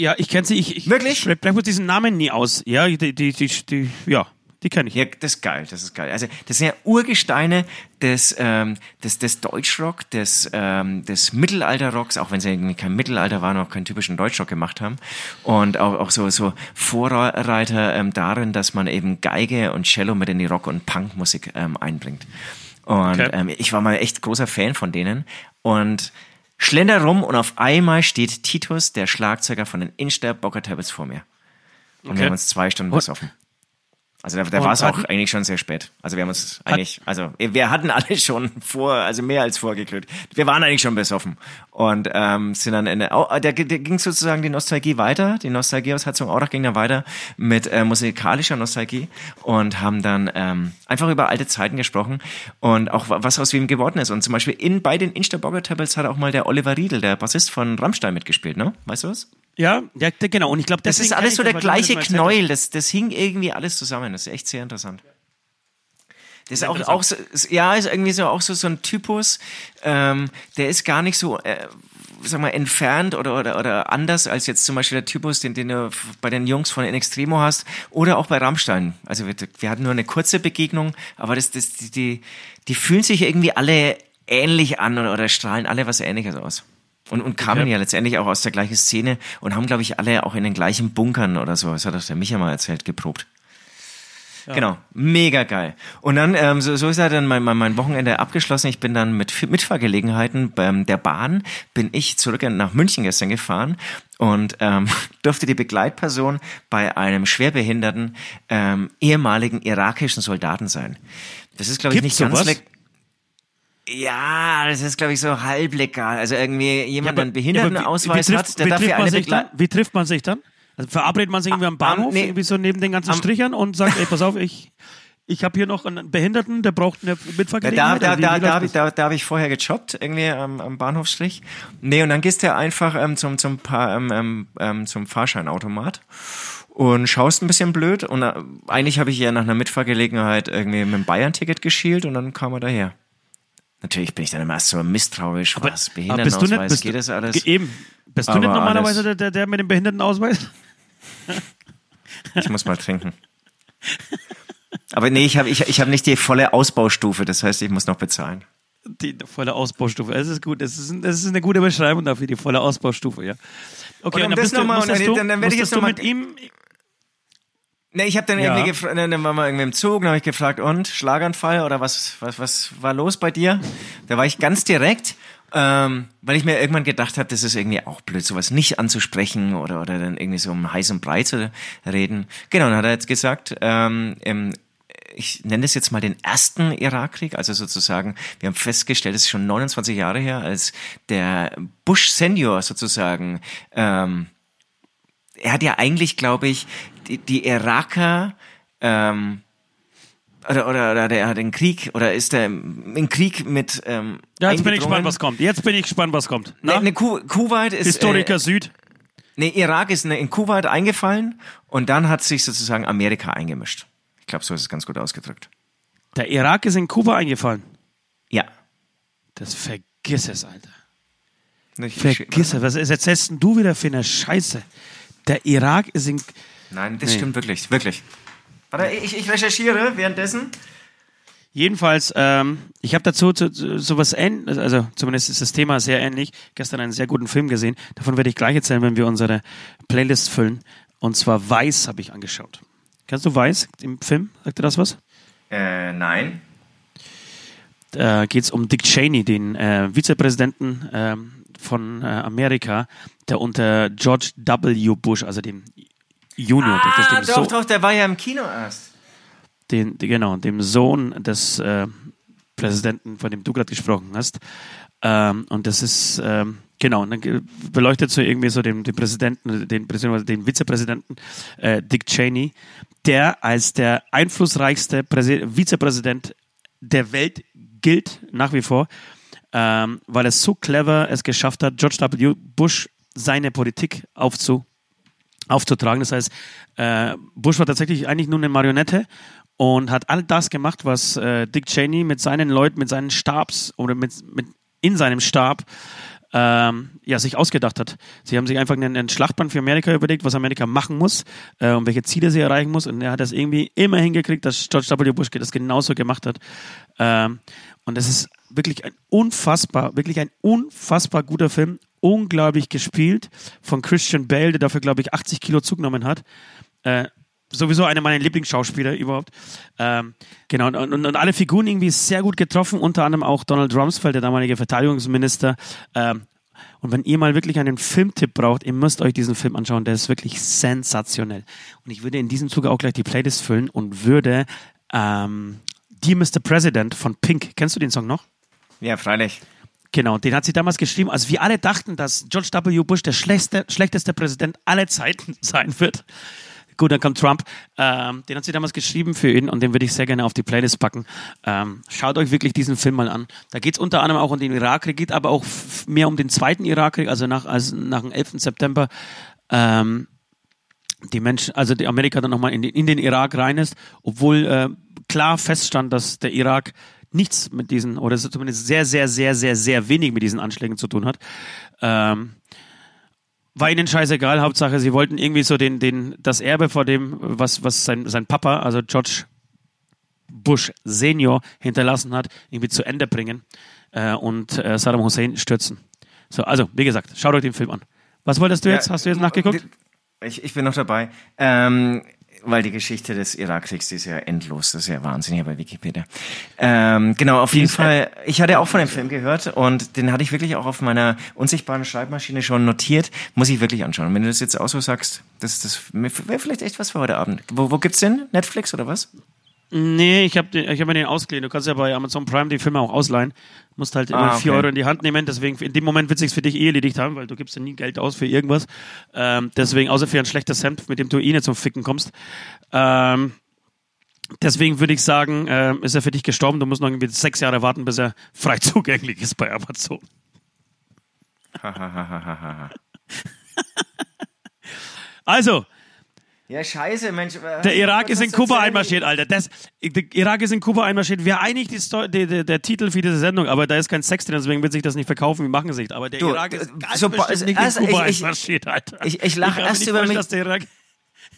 Ja, ich kenne sie. Ich, ich Wirklich? Ich spreche bloß diesen Namen nie aus. Ja, die, die, die, die ja, die kenne ich. Ja, das ist geil, das ist geil. Also das sind ja Urgesteine des, ähm, des, des Deutschrock, des, ähm, des Mittelalterrocks, auch wenn sie irgendwie kein Mittelalter waren, auch keinen typischen Deutschrock gemacht haben. Und auch, auch so, so Vorreiter ähm, darin, dass man eben Geige und Cello mit in die Rock- und Punkmusik ähm, einbringt. Und Okay. ähm, ich war mal echt großer Fan von denen. Und schlender rum und auf einmal steht Titus, der Schlagzeuger von den Inster Bocker Tables vor mir. Und Okay. wir haben uns zwei Stunden besoffen. Also da, da war es auch eigentlich schon sehr spät. Also wir haben uns eigentlich, also wir hatten alle schon vor, also mehr als vorgeglüht. Wir waren eigentlich schon besoffen und ähm, sind dann in der, oh, der, der ging sozusagen die Nostalgie weiter. Die Nostalgie aus Herzogenaurach ging dann weiter mit äh, musikalischer Nostalgie und haben dann ähm, einfach über alte Zeiten gesprochen und auch wa- was aus wem geworden ist. Und zum Beispiel in bei den Instabogger Tables hat auch mal der Oliver Riedel, der Bassist von Rammstein, mitgespielt. Ne, weißt du was? Ja, ja, genau. Und ich glaube, Das ist alles so der gleiche Knäuel. Das, das hing irgendwie alles zusammen. Das ist echt sehr interessant. Das ist auch, auch so, ja, ist irgendwie so auch so, so ein Typus, ähm, der ist gar nicht so, äh, sag mal, entfernt oder, oder, oder anders als jetzt zum Beispiel der Typus, den, den du bei den Jungs von In Extremo hast oder auch bei Rammstein. Also wir, wir hatten nur eine kurze Begegnung, aber das, das, die, die, die fühlen sich irgendwie alle ähnlich an oder, oder strahlen alle was Ähnliches aus. Und, und kamen Okay. ja letztendlich auch aus der gleichen Szene und haben, glaube ich, alle auch in den gleichen Bunkern oder so, das hat auch der Micha mal erzählt, geprobt. Genau, mega geil. Und dann, ähm, so, so ist halt dann mein, mein, mein Wochenende abgeschlossen. Ich bin dann mit Mitfahrgelegenheiten beim der Bahn, bin ich zurück nach München gestern gefahren und ähm, durfte die Begleitperson bei einem schwerbehinderten ähm, ehemaligen irakischen Soldaten sein. Das ist, glaube ich, Gibt's nicht ganz... sowas? Ja, das ist, glaube ich, so halblegal. Also irgendwie jemand, der einen wie- Behindertenausweis wie hat, trifft- der wie darf ja eine sich dann? Wie trifft man sich dann? Also verabredet man sich irgendwie am Bahnhof, nee. irgendwie so neben den ganzen Am- Strichern und sagt, ey, pass auf, ich, ich habe hier noch einen Behinderten, der braucht eine Da, Mitfahrgelegenheit. da, Also wie- da, wie da, habe das? da, da hab ich vorher gejobbt, irgendwie am, am Bahnhofstrich. Nee, und dann gehst du einfach ähm, zum, zum, Pa- ähm, ähm, ähm, zum Fahrscheinautomat und schaust ein bisschen blöd. Und äh, eigentlich habe ich ja nach einer Mitfahrgelegenheit irgendwie mit dem Bayern-Ticket geschielt und dann kam er daher. Natürlich bin ich dann immer so misstrauisch, was, Aber bist du Behindertenausweis, nicht, bist geht das alles? Eben. Bist du Aber nicht normalerweise alles- der, der, mit dem Behindertenausweis? Ich muss mal trinken. Aber nee, ich habe ich, ich hab nicht die volle Ausbaustufe, das heißt, ich muss noch bezahlen. Die volle Ausbaustufe. Das ist gut. Das ist, das ist eine gute Beschreibung dafür, die volle Ausbaustufe, ja. Okay, Und dann bist du, mal- und dann- dann werd ich jetzt noch mal- mit ihm, Ne, ich habe dann Ja. irgendwie gefragt, dann waren wir irgendwie im Zug, dann habe ich gefragt, und Schlaganfall oder was, was, was war los bei dir? Da war ich ganz direkt, ähm, weil ich mir irgendwann gedacht habe, das ist irgendwie auch blöd, sowas nicht anzusprechen oder oder dann irgendwie so um heiß und breit zu reden. Genau, dann hat er jetzt gesagt, ähm, im, ich nenne es jetzt mal den ersten Irakkrieg, also sozusagen, wir haben festgestellt, es ist schon 29 Jahre her, als der Bush Senior sozusagen ähm, er hat ja eigentlich, glaube ich, die, die Iraker ähm, oder, oder, oder der hat den Krieg oder ist der im Krieg mit ähm, ja, jetzt bin ich gespannt, was kommt. Jetzt bin ich gespannt, was kommt. Ne, ne, Ku Kuwait ist Historiker Äh, Süd. nee, Irak ist ne, in Kuwait eingefallen und dann hat sich sozusagen Amerika eingemischt. Ich glaube, so ist es ganz gut ausgedrückt. Der Irak ist in Kuba eingefallen. Ja. Das vergiss es, Alter. Ich- Vergiss es. Was erzählst du wieder für eine Scheiße? Der Irak ist in. Nein, das nee. stimmt wirklich, wirklich. Warte, ich, ich recherchiere währenddessen. Jedenfalls, ähm, ich habe dazu zu, zu, sowas ähnliches, also zumindest ist das Thema sehr ähnlich. Gestern einen sehr guten Film gesehen. Davon werde ich gleich erzählen, wenn wir unsere Playlist füllen. Und zwar Weiß habe ich angeschaut. Kennst du Weiß im Film? Sagt dir das was? Äh, nein. Da geht es um Dick Cheney, den äh, Vizepräsidenten äh, von äh, Amerika, der unter George W. Bush, also dem Junior, ah, doch, so doch, der war ja im Kino erst. Den, genau, dem Sohn des äh, Präsidenten, von dem du gerade gesprochen hast. Ähm, und das ist, ähm, genau, und dann beleuchtet so irgendwie so den, den Präsidenten, den, den Vizepräsidenten äh, Dick Cheney, der als der einflussreichste Präsi Vizepräsident der Welt gilt, nach wie vor, ähm, weil er so clever es geschafft hat, George W. Bush seine Politik aufzu, aufzutragen. Das heißt, äh, Bush war tatsächlich eigentlich nur eine Marionette und hat all das gemacht, was äh, Dick Cheney mit seinen Leuten, mit seinen Stabs oder mit, mit in seinem Stab ähm, ja, sich ausgedacht hat. Sie haben sich einfach einen, einen Schlachtplan für Amerika überlegt, was Amerika machen muss äh, und welche Ziele sie erreichen muss. Und er hat das irgendwie immer hingekriegt, dass George W. Bush das genauso gemacht hat. Ähm, und es ist wirklich ein unfassbar, wirklich ein unfassbar guter Film. Unglaublich gespielt von Christian Bale, der dafür, glaube ich, 80 Kilo zugenommen hat. Äh, sowieso einer meiner Lieblingsschauspieler überhaupt. Ähm, genau, und, und, und, alle Figuren irgendwie sehr gut getroffen, unter anderem auch Donald Rumsfeld, der damalige Verteidigungsminister. Ähm, und wenn ihr mal wirklich einen Filmtipp braucht, ihr müsst euch diesen Film anschauen, der ist wirklich sensationell. Und ich würde in diesem Zuge auch gleich die Playlist füllen und würde ähm, Dear Mr. President von Pink, kennst du den Song noch? Ja, freilich. Genau, den hat sie damals geschrieben, als wir alle dachten, dass George W. Bush der schlechteste, schlechteste Präsident aller Zeiten sein wird. Gut, dann kommt Trump. Ähm, den hat sie damals geschrieben für ihn und den würde ich sehr gerne auf die Playlist packen. Ähm, schaut euch wirklich diesen Film mal an. Da geht es unter anderem auch um den Irakkrieg, geht aber auch mehr um den zweiten Irakkrieg, also nach, also nach dem 11. September. Ähm, die Menschen, also die Amerika dann nochmal in, in den Irak rein ist, obwohl äh, klar feststand, dass der Irak nichts mit diesen, oder zumindest sehr, sehr, sehr, sehr, sehr wenig mit diesen Anschlägen zu tun hat. Ähm, war ihnen scheißegal, Hauptsache, sie wollten irgendwie so den, den, das Erbe vor dem, was, was sein, sein Papa, also George Bush Senior, hinterlassen hat, irgendwie zu Ende bringen äh, und äh, Saddam Hussein stürzen. So, also, wie gesagt, schaut euch den Film an. Was wolltest du jetzt? Hast du jetzt nachgeguckt? Ich, ich bin noch dabei. Ähm, weil die Geschichte des Irakkriegs ist ja endlos, das ist ja wahnsinnig bei Wikipedia. Ähm, genau, auf jeden Fall. Ich hatte auch von dem Film gehört und den hatte ich wirklich auch auf meiner unsichtbaren Schreibmaschine schon notiert. Muss ich wirklich anschauen. Und wenn du das jetzt auch so sagst, das, das wäre vielleicht echt was für heute Abend. Wo, wo gibt's denn? Netflix oder was? Nee, ich habe ich hab mir den ausgeliehen. Du kannst ja bei Amazon Prime die Filme auch ausleihen. Du musst halt immer ah, okay. 4 Euro in die Hand nehmen. Deswegen, in dem Moment wird es sich für dich eh erledigt haben, weil du gibst ja nie Geld aus für irgendwas. Ähm, deswegen, außer für ein schlechtes Hemd, mit dem du eh nicht zum Ficken kommst. Ähm, deswegen würde ich sagen, äh, ist er für dich gestorben. Du musst noch irgendwie sechs Jahre warten, bis er frei zugänglich ist bei Amazon. also, ja, scheiße, Mensch. Der Irak ist in Kuba einmarschiert, Alter. Das, der Irak ist in Kuba einmarschiert. Wäre eigentlich die Sto die, die, der Titel für diese Sendung, aber da ist kein Sex drin, deswegen wird sich das nicht verkaufen. Wir machen es nicht. Aber der du, Irak ist ganz so, bestimmt nicht erst, in Kuba ich, einmarschiert, Alter. Ich, ich lache erst über mich. Irak,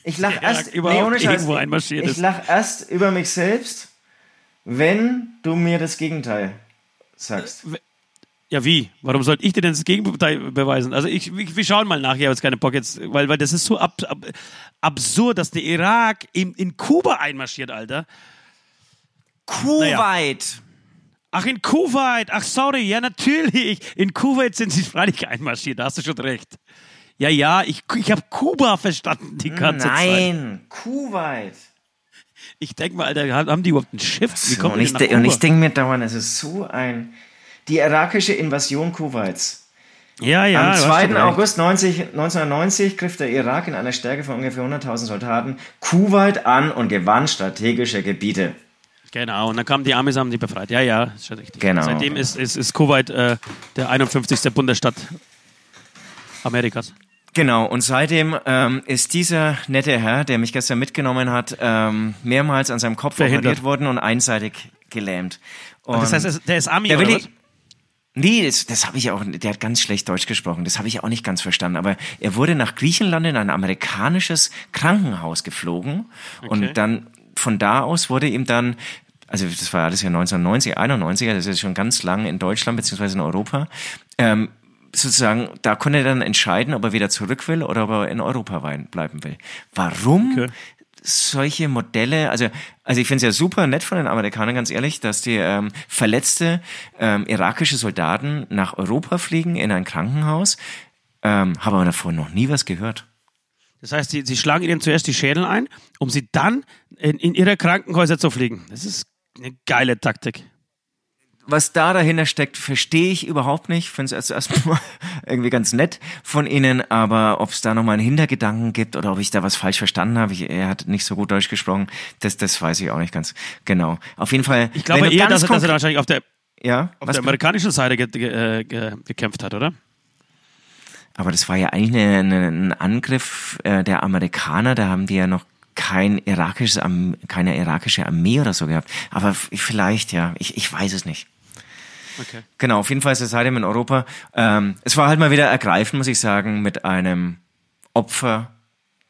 ich lache erst, nee, ich, ich lache erst über mich selbst, wenn du mir das Gegenteil sagst. Ja, wie? Warum sollte ich dir denn das Gegenteil beweisen? Also ich, ich wir schauen mal nach, ich habe jetzt keine Bock jetzt, weil, weil das ist so ab, ab, absurd, dass der Irak in, in Kuba einmarschiert, Alter. Kuwait. Naja. Ach, in Kuwait. Ach, sorry. Ja, natürlich. In Kuwait sind sie freilich einmarschiert. Da hast du schon recht. Ja, ja, ich, ich habe Kuba verstanden die ganze Nein, Zeit. Nein, Kuwait. Ich denke mal, Alter, haben die überhaupt ein Schiff? Wie kommen so, und, ich und ich denke mir dauernd, es ist so ein die irakische Invasion Kuwaits. Ja, ja. Am 2. August 90, 1990 griff der Irak in einer Stärke von ungefähr 100.000 Soldaten Kuwait an und gewann strategische Gebiete. Genau, und dann kamen die Amis, haben die befreit. Ja, ja, ist schon richtig. Genau. Seitdem ist, ist, ist Kuwait äh, der 51. Bundesstaat Amerikas. Genau, und seitdem ähm, ist dieser nette Herr, der mich gestern mitgenommen hat, ähm, mehrmals an seinem Kopf operiert worden und einseitig gelähmt. Und das heißt, der ist Ami oder was? Nee, das, das habe ich auch, der hat ganz schlecht Deutsch gesprochen, das habe ich auch nicht ganz verstanden. Aber er wurde nach Griechenland in ein amerikanisches Krankenhaus geflogen Okay. und dann von da aus wurde ihm dann, also das war alles ja 1990, 91, das ist schon ganz lang in Deutschland beziehungsweise in Europa, ähm, sozusagen, da konnte er dann entscheiden, ob er wieder zurück will oder ob er in Europa bleiben will. Warum Okay. Solche Modelle, also, also ich finde es ja super nett von den Amerikanern, ganz ehrlich, dass die ähm, verletzte ähm, irakische Soldaten nach Europa fliegen in ein Krankenhaus. Ähm, Habe aber davor noch nie was gehört. Das heißt, sie, sie schlagen ihnen zuerst die Schädel ein, um sie dann in, in ihre Krankenhäuser zu fliegen. Das ist eine geile Taktik. Was da dahinter steckt, verstehe ich überhaupt nicht. Finde es erstmal irgendwie ganz nett von Ihnen, aber ob es da nochmal einen Hintergedanken gibt oder ob ich da was falsch verstanden habe, ich, er hat nicht so gut Deutsch gesprochen, das, das weiß ich auch nicht ganz genau. Auf jeden Fall. Ich glaube eher, dass er, dass er wahrscheinlich auf der, ja, auf was der amerikanischen Seite ge, ge, äh, ge, gekämpft hat, oder? Aber das war ja eigentlich eine, ein Angriff äh, der Amerikaner. Da haben die ja noch kein irakisches, keine irakische Armee oder so gehabt. Aber vielleicht, ja, ich, ich weiß es nicht. Okay. Genau, auf jeden Fall ist er seitdem in Europa. Ähm, es war halt mal wieder ergreifend, muss ich sagen, mit einem Opfer,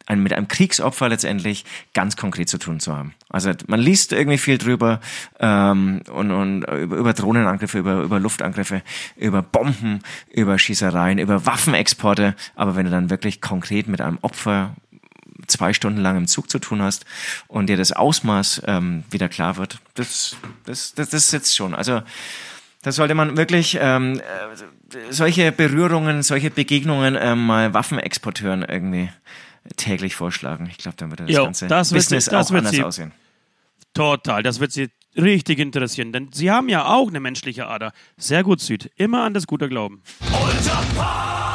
ein, mit einem Kriegsopfer letztendlich ganz konkret zu tun zu haben. Also man liest irgendwie viel drüber ähm, und, und über, über Drohnenangriffe, über, über Luftangriffe, über Bomben, über Schießereien, über Waffenexporte. Aber wenn du dann wirklich konkret mit einem Opfer zwei Stunden lang im Zug zu tun hast und dir das Ausmaß ähm, wieder klar wird, das, das, das, das sitzt schon. Also da sollte man wirklich ähm, äh, solche Berührungen, solche Begegnungen ähm, mal Waffenexporteuren irgendwie täglich vorschlagen. Ich glaube, dann wird das Jo, ganze das wird Business sie- das auch wird anders sie- aussehen. Total, das wird Sie richtig interessieren, denn Sie haben ja auch eine menschliche Ader. Sehr gut, Süd. Immer an das Gute glauben. Unter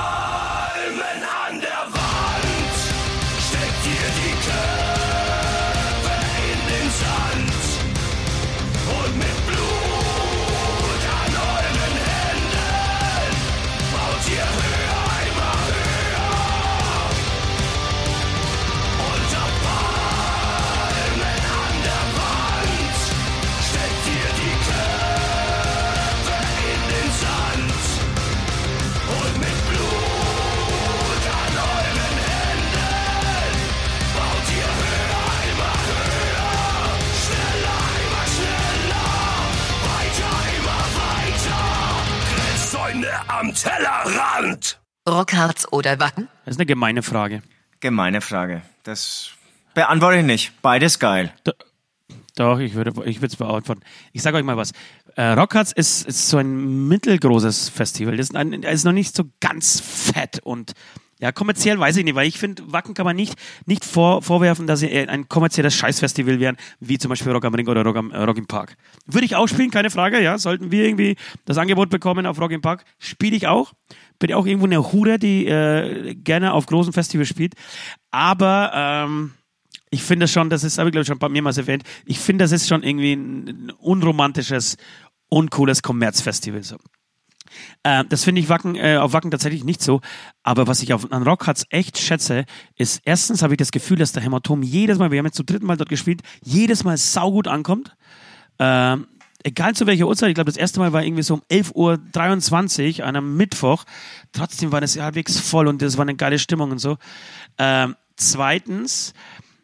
Rockharz oder Wacken? Das ist eine gemeine Frage. Gemeine Frage. Das beantworte ich nicht. Beides geil. Doch, ich würde ich würde es beantworten. Ich sage euch mal was. Äh, Rockharz ist, ist so ein mittelgroßes Festival. Das ist, ein, ist noch nicht so ganz fett und ja, kommerziell weiß ich nicht, weil ich finde, Wacken kann man nicht, nicht vor, vorwerfen, dass sie ein kommerzielles Scheißfestival wären, wie zum Beispiel Rock am Ring oder Rock, am, äh, Rock im Park. Würde ich auch spielen, keine Frage, ja. Sollten wir irgendwie das Angebot bekommen auf Rock im Park, spiele ich auch. Bin auch irgendwo eine Hure, die äh, gerne auf großen Festivals spielt. Aber ähm, ich finde schon, das ist, habe ich glaube ich schon ein paar mehrmals erwähnt, ich finde, das ist schon irgendwie ein unromantisches, uncooles Kommerzfestival. So. Äh, das finde ich Wacken, äh, auf Wacken tatsächlich nicht so. Aber was ich auf, an Rockharz echt schätze, ist erstens habe ich das Gefühl, dass der Hämatom jedes Mal, wir haben jetzt zum dritten Mal dort gespielt, jedes Mal saugut ankommt. Ähm, egal zu welcher Uhrzeit, ich glaube, das erste Mal war irgendwie so um 11.23 Uhr an einem Mittwoch. Trotzdem war das halbwegs voll und das war eine geile Stimmung und so. Ähm, zweitens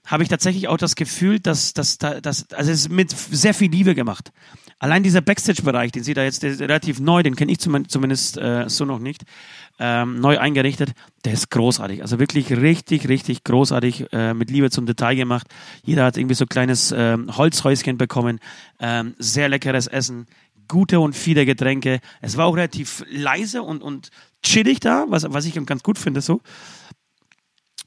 habe ich tatsächlich auch das Gefühl, dass, dass, da- dass also es ist mit sehr viel Liebe gemacht. Allein dieser Backstage-Bereich, den Sie da jetzt, relativ neu, den kenne ich zum, zumindest äh, so noch nicht, ähm, neu eingerichtet, der ist großartig. Also wirklich richtig, richtig großartig, äh, mit Liebe zum Detail gemacht. Jeder hat irgendwie so ein kleines ähm, Holzhäuschen bekommen, ähm, sehr leckeres Essen, gute und viele Getränke. Es war auch relativ leise und, und chillig da, was, was ich ganz gut finde so.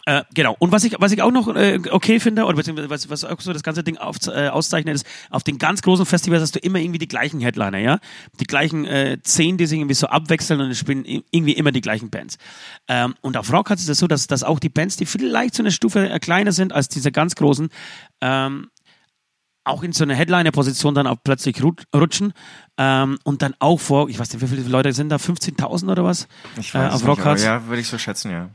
Äh, genau. Und was ich, was ich auch noch äh, okay finde, oder beziehungsweise was, was auch so das ganze Ding auf, äh, auszeichnet, ist, auf den ganz großen Festivals hast du immer irgendwie die gleichen Headliner, ja? Die gleichen äh, zehn, die sich irgendwie so abwechseln und es spielen irgendwie immer die gleichen Bands. Ähm, und auf Rock hat es das so, dass, dass auch die Bands, die vielleicht so eine Stufe äh, kleiner sind als diese ganz großen, ähm, auch in so eine Headliner-Position dann auch plötzlich rut- rutschen ähm, und dann auch vor, ich weiß nicht, wie viele Leute sind da, 15.000 oder was? Ich Äh, weiß auf nicht, aber Rockharz. ja, würde ich so schätzen, ja.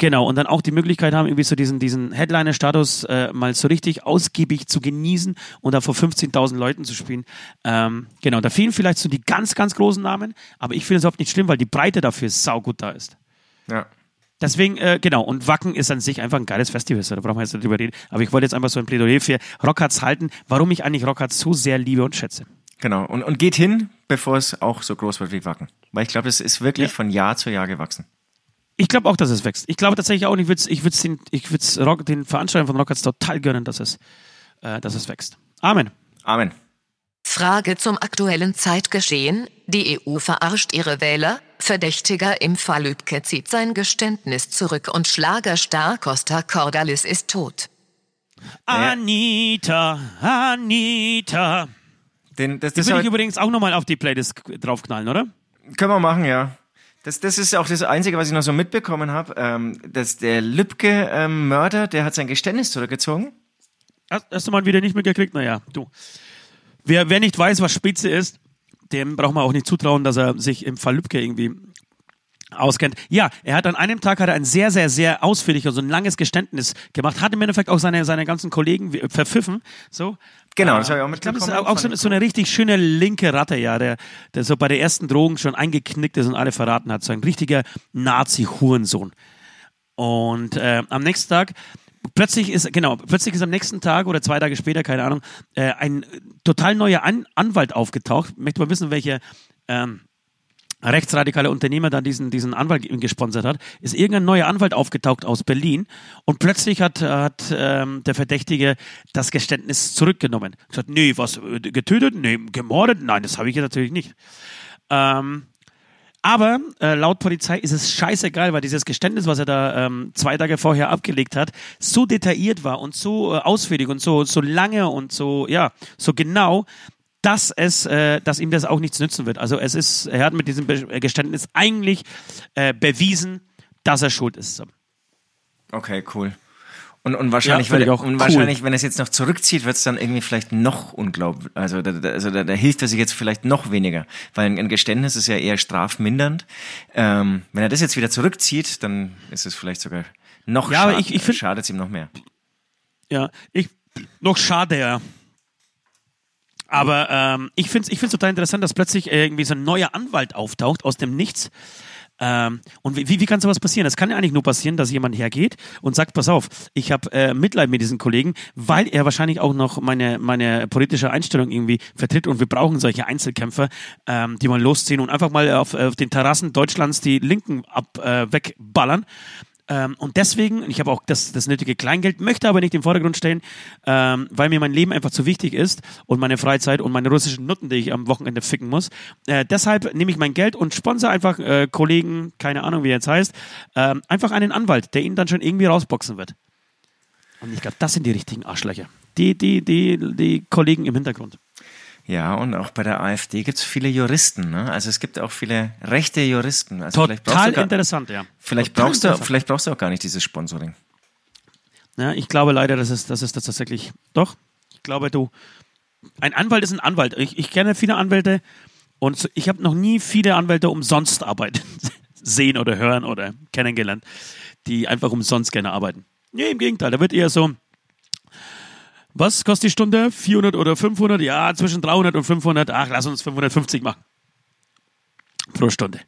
Genau, und dann auch die Möglichkeit haben, irgendwie so diesen, diesen Headliner-Status äh, mal so richtig ausgiebig zu genießen und da vor 15.000 Leuten zu spielen. Ähm, genau, da fehlen vielleicht so die ganz, ganz großen Namen, aber ich finde es überhaupt nicht schlimm, weil die Breite dafür saugut da ist. Ja. Deswegen, äh, genau, und Wacken ist an sich einfach ein geiles Festival, da brauchen wir jetzt nicht drüber reden. Aber ich wollte jetzt einfach so ein Plädoyer für Rockharts halten, warum ich eigentlich Rockharts so sehr liebe und schätze. Genau. Und, und geht hin, bevor es auch so groß wird wie Wacken. Weil ich glaube, es ist wirklich Ja. von Jahr zu Jahr gewachsen. Ich glaube auch, dass es wächst. Ich glaube tatsächlich auch, und ich würde ich würd's den, ich würd's Rock, den Veranstaltern von Rockharts total gönnen, dass es, äh, dass es wächst. Amen. Amen. Frage zum aktuellen Zeitgeschehen. Die EU verarscht ihre Wähler. Verdächtiger im Fall Lübcke zieht sein Geständnis zurück und Schlagerstar Costa Cordalis ist tot. Anita, Anita. Den, das, Das will ich übrigens auch nochmal auf die Playlist draufknallen, oder? können wir machen, ja. Das, das ist auch das Einzige, was ich noch so mitbekommen habe. Ähm, dass der Lübcke-Mörder, der hat sein Geständnis zurückgezogen. Hast, hast du mal wieder nicht mitgekriegt? Naja, du. Wer, wer nicht weiß, was Spitze ist, dem braucht man auch nicht zutrauen, dass er sich im Fall Lübcke irgendwie auskennt. Ja, er hat an einem Tag hat er ein sehr, sehr, sehr ausführliches, so ein langes Geständnis gemacht, hat im Endeffekt auch seine, seine ganzen Kollegen wie- verpfiffen. So. Genau, das habe ich auch Ich glaube, das ist mitbekommen. auch so, ich so eine richtig schöne linke Ratte, ja, der, der so bei der ersten Drogen schon eingeknickt ist und alle verraten hat. So ein richtiger Nazi-Hurensohn. Und äh, am nächsten Tag, plötzlich ist, genau, plötzlich ist am nächsten Tag oder zwei Tage später, keine Ahnung, äh, ein total neuer An Anwalt aufgetaucht. Möchte mal wissen, welche ähm, rechtsradikale Unternehmer da diesen, diesen Anwalt gesponsert hat, ist irgendein neuer Anwalt aufgetaucht aus Berlin und plötzlich hat, hat ähm, der Verdächtige das Geständnis zurückgenommen. Gesagt, nee, was, getötet? Nee, gemordet? Nein, das habe ich natürlich nicht. Ähm, aber äh, laut Polizei ist es scheißegal, weil dieses Geständnis, was er da ähm, zwei Tage vorher abgelegt hat, so detailliert war und so äh, ausführlich und so, so lange und so, ja, so genau, dass es, äh, dass ihm das auch nichts nützen wird. Also es ist, er hat mit diesem Be Geständnis eigentlich äh, bewiesen, dass er schuld ist. Okay, cool. Und, und wahrscheinlich, Ja, weil, auch und cool. wahrscheinlich, wenn er es jetzt noch zurückzieht, wird es dann irgendwie vielleicht noch unglaublich. Also da, da, also da, da hilft er sich jetzt vielleicht noch weniger, weil ein, ein Geständnis ist ja eher strafmindernd. Ähm, wenn er das jetzt wieder zurückzieht, dann ist es vielleicht sogar noch Ja, schad- ich- ich schadet es ihm noch mehr. Ja, ich, noch schade, ja. Aber ähm, ich finde es ich find's total interessant, dass plötzlich äh, irgendwie so ein neuer Anwalt auftaucht aus dem Nichts. Ähm, und wie, wie kann sowas passieren? Es kann ja eigentlich nur passieren, dass jemand hergeht und sagt, pass auf, ich habe äh, Mitleid mit diesen Kollegen, weil er wahrscheinlich auch noch meine, meine politische Einstellung irgendwie vertritt und wir brauchen solche Einzelkämpfer, ähm, die mal losziehen und einfach mal auf, auf den Terrassen Deutschlands die Linken ab, äh, wegballern. Ähm, und deswegen, ich habe auch das, das nötige Kleingeld, möchte aber nicht im Vordergrund stellen, ähm, weil mir mein Leben einfach zu wichtig ist und meine Freizeit und meine russischen Nutten, die ich am Wochenende ficken muss. Äh, deshalb nehme ich mein Geld und sponsere einfach äh, Kollegen, keine Ahnung wie er jetzt heißt, ähm, einfach einen Anwalt, der ihn dann schon irgendwie rausboxen wird. Und ich glaube, das sind die richtigen Arschlöcher. Die, die, die, die Kollegen im Hintergrund. Ja, und auch bei der AfD gibt es viele Juristen. Ne? Also es gibt auch viele rechte Juristen. Also Total du gar, interessant, ja. Vielleicht Total brauchst, du, interessant. vielleicht brauchst du auch gar nicht dieses Sponsoring. Ja, ich glaube leider, dass es, dass es das tatsächlich. Doch, ich glaube, du. Ein Anwalt ist ein Anwalt. Ich, ich kenne viele Anwälte und ich habe noch nie viele Anwälte umsonst arbeiten sehen oder hören oder kennengelernt, die einfach umsonst gerne arbeiten. Nee, im Gegenteil, da wird eher so. Was kostet die Stunde? 400 oder 500? Ja, zwischen 300 und 500. Ach, lass uns 550 machen. Pro Stunde.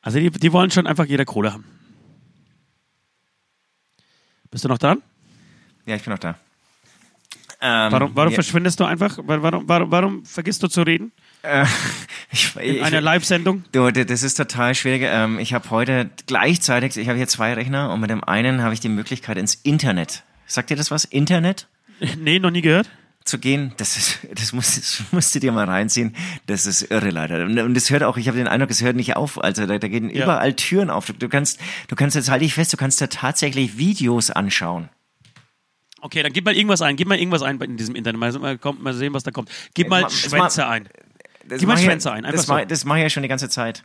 Also die, die wollen schon einfach jeder Kohle haben. Bist du noch dran? Ja, ich bin noch da. Ähm, Warum, warum ja, verschwindest du einfach? Wa- Warum, warum, warum vergisst du zu reden äh, ich, in einer Live-Sendung? Du, das ist total schwierig. Ähm, ich habe heute gleichzeitig, ich habe hier zwei Rechner und mit dem einen habe ich die Möglichkeit ins Internet. Sagt dir das was? Internet? Nee, noch nie gehört. zu gehen, das ist, das musst, das musst du dir mal reinziehen. Das ist irre leider. Und, es hört auch, ich habe den Eindruck, es hört nicht auf. Also da, da gehen Ja. überall Türen auf. Du, du kannst, du kannst jetzt halte ich fest, du kannst da tatsächlich Videos anschauen. Okay, dann gib mal irgendwas ein. Gib mal irgendwas ein in diesem Internet. Mal, mal, kommt, mal sehen, was da kommt. Gib mal ma- das Schwänze ein. Das Gib mal mach Schwänze ein, einfach Das, so. mach, das mache ich ja schon die ganze Zeit.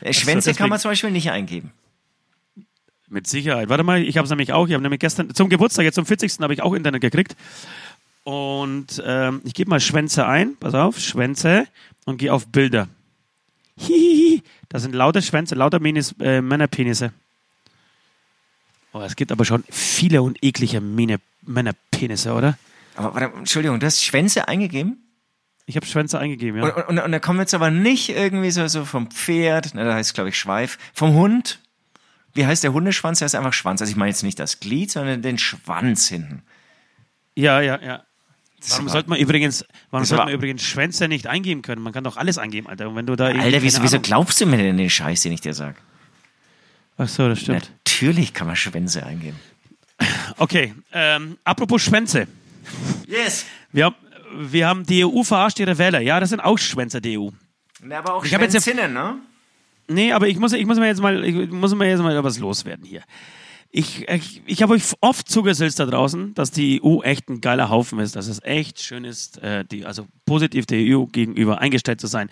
Äh, Schwänze deswegen- kann man zum Beispiel nicht eingeben. Mit Sicherheit. Warte mal, ich habe es nämlich auch. Ich habe nämlich gestern zum Geburtstag, jetzt zum 40. habe ich auch Internet gekriegt. Und ähm, ich gebe mal Schwänze ein. Pass auf, Schwänze und gehe auf Bilder. Hihihi. Das sind lauter Schwänze, lauter Menis, äh, Männerpenisse. Oh, es gibt aber schon viele und eklige Mine- Männerpenisse, oder? Aber warte, Entschuldigung, du hast Schwänze eingegeben? Ich habe Schwänze eingegeben, ja. Und, und, und da kommen jetzt aber nicht irgendwie so, so vom Pferd, ne, da heißt glaube ich Schweif, vom Hund. Wie heißt der Hundeschwanz? Der ist einfach Schwanz. Also ich meine jetzt nicht das Glied, sondern den Schwanz hinten. Ja, ja, ja. Warum aber- sollte man übrigens, warum das sollte aber- man übrigens Schwänze nicht eingeben können? Man kann doch alles eingeben, Alter. Und wenn du da Alter, wieso, wieso glaubst du mir denn den Scheiß, den ich dir sag? Ach so, das stimmt. Natürlich kann man Schwänze eingeben. Okay, ähm, apropos Schwänze. Yes. Wir haben, wir haben die EU verarscht ihre Wähler. Ja, das sind auch Schwänzer, die EU. Na, aber auch Ich hab jetzt Schwänzinnen, ne? Nee, aber ich muss, ich muss mir jetzt mal, ich muss mir jetzt mal was loswerden hier. Ich, ich, ich habe euch oft zugesetzt da draußen, dass die EU echt ein geiler Haufen ist, dass es echt schön ist, äh, die, also positiv der EU gegenüber eingestellt zu sein,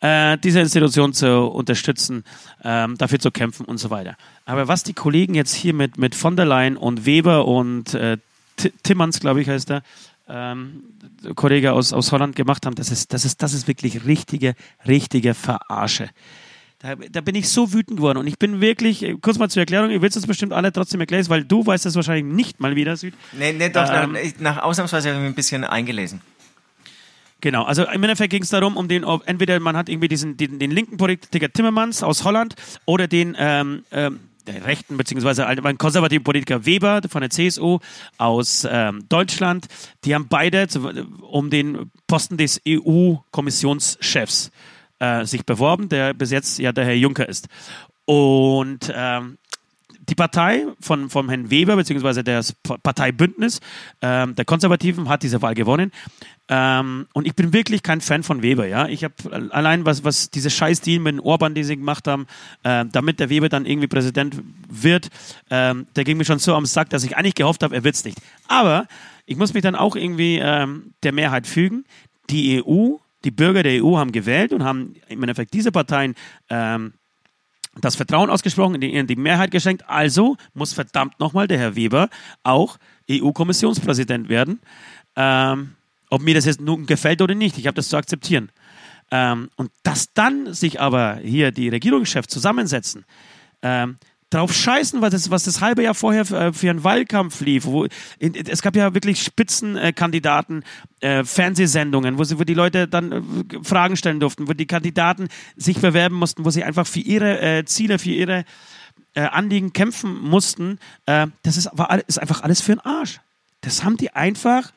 äh, diese Institution zu unterstützen, ähm, dafür zu kämpfen und so weiter. Aber was die Kollegen jetzt hier mit, mit von der Leyen und Weber und äh, Ti- Timmans, glaube ich, heißt er, ähm, der Kollege aus, aus Holland gemacht haben, das ist, das ist, das ist wirklich richtige, richtige Verarsche. Da, da bin ich so wütend geworden. Und ich bin wirklich, äh, kurz mal zur Erklärung, ihr wisst es bestimmt alle trotzdem erklären, weil du weißt es wahrscheinlich nicht mal wieder, Süd. Nee, nee, doch, Ähm, nach, nach Ausnahmsweise habe ich mich ein bisschen eingelesen. Genau, also im Endeffekt ging es darum, um den, ob entweder man hat irgendwie diesen, den, den linken Politiker Timmermans aus Holland oder den ähm, ähm, rechten, beziehungsweise einen konservativen Politiker Weber von der CSU aus ähm, Deutschland. Die haben beide zu, um den Posten des EU-Kommissionschefs äh, sich beworben, der bis jetzt ja der Herr Juncker ist. Und ähm, die Partei von, vom Herrn Weber, beziehungsweise das Parteibündnis ähm, der Konservativen hat diese Wahl gewonnen. Ähm, und ich bin wirklich kein Fan von Weber. Ja? Ich habe allein, was, was diese Scheiß-Deal mit dem Orban, die sie gemacht haben, äh, damit der Weber dann irgendwie Präsident wird, ähm, der ging mir schon so am Sack, dass ich eigentlich gehofft habe, er wird es nicht. Aber ich muss mich dann auch irgendwie ähm, der Mehrheit fügen. Die EU, die Bürger der EU haben gewählt und haben im Endeffekt diese Parteien ähm, das Vertrauen ausgesprochen, ihnen die Mehrheit geschenkt. Also muss verdammt nochmal der Herr Weber auch EU-Kommissionspräsident werden. Ähm, ob mir das jetzt nun gefällt oder nicht, ich habe das zu akzeptieren. Ähm, und dass dann sich aber hier die Regierungschefs zusammensetzen, ähm, drauf scheißen, was das, was das halbe Jahr vorher für, für einen Wahlkampf lief. Wo, in, es gab ja wirklich Spitzenkandidaten, äh, Fernsehsendungen, wo, sie, wo die Leute dann äh, Fragen stellen durften, wo die Kandidaten sich bewerben mussten, wo sie einfach für ihre äh, Ziele, für ihre äh, Anliegen kämpfen mussten. Äh, das ist, war, ist einfach alles für den Arsch. Das haben die einfach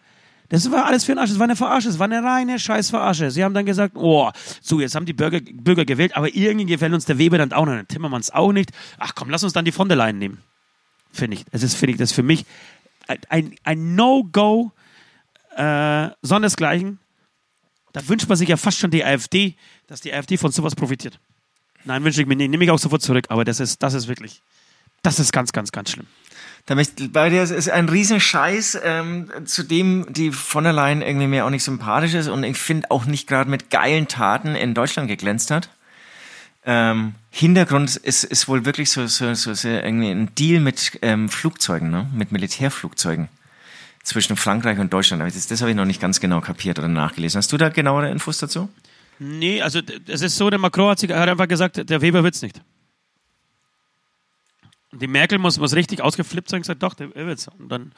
das war alles für den Arsch. Das war eine Verarsche. Das war eine reine Scheißverarsche. Sie haben dann gesagt, oh, so, jetzt haben die Bürger, Bürger gewählt, aber irgendwie gefällt uns der Weber dann auch der Timmermans auch nicht. Ach komm, lass uns dann die von der Leyen nehmen. Finde ich. Das ist, finde ich, das ist für mich ein, ein, ein No-Go, äh, sondersgleichen. Da wünscht man sich ja fast schon die AfD, dass die AfD von sowas profitiert. Nein, wünsche ich mir nicht. Nehme ich auch sofort zurück. Aber das ist, das ist wirklich, das ist ganz, ganz, ganz schlimm. Da möchte, bei dir ist ein Riesenscheiß, ähm, zu dem die von der Leyen irgendwie mir auch nicht sympathisch ist und ich finde auch nicht gerade mit geilen Taten in Deutschland geglänzt hat. Ähm, Hintergrund ist, ist wohl wirklich so, so, so, so irgendwie ein Deal mit ähm, Flugzeugen, ne? mit Militärflugzeugen zwischen Frankreich und Deutschland. Das, das habe ich noch nicht ganz genau kapiert oder nachgelesen. Hast du da genauere Infos dazu? Nee, also es ist so, der Macron hat, sich, hat einfach gesagt, der Weber wird's nicht. Und die Merkel muss, muss richtig ausgeflippt sein und gesagt, doch, der, er wird's. Und dann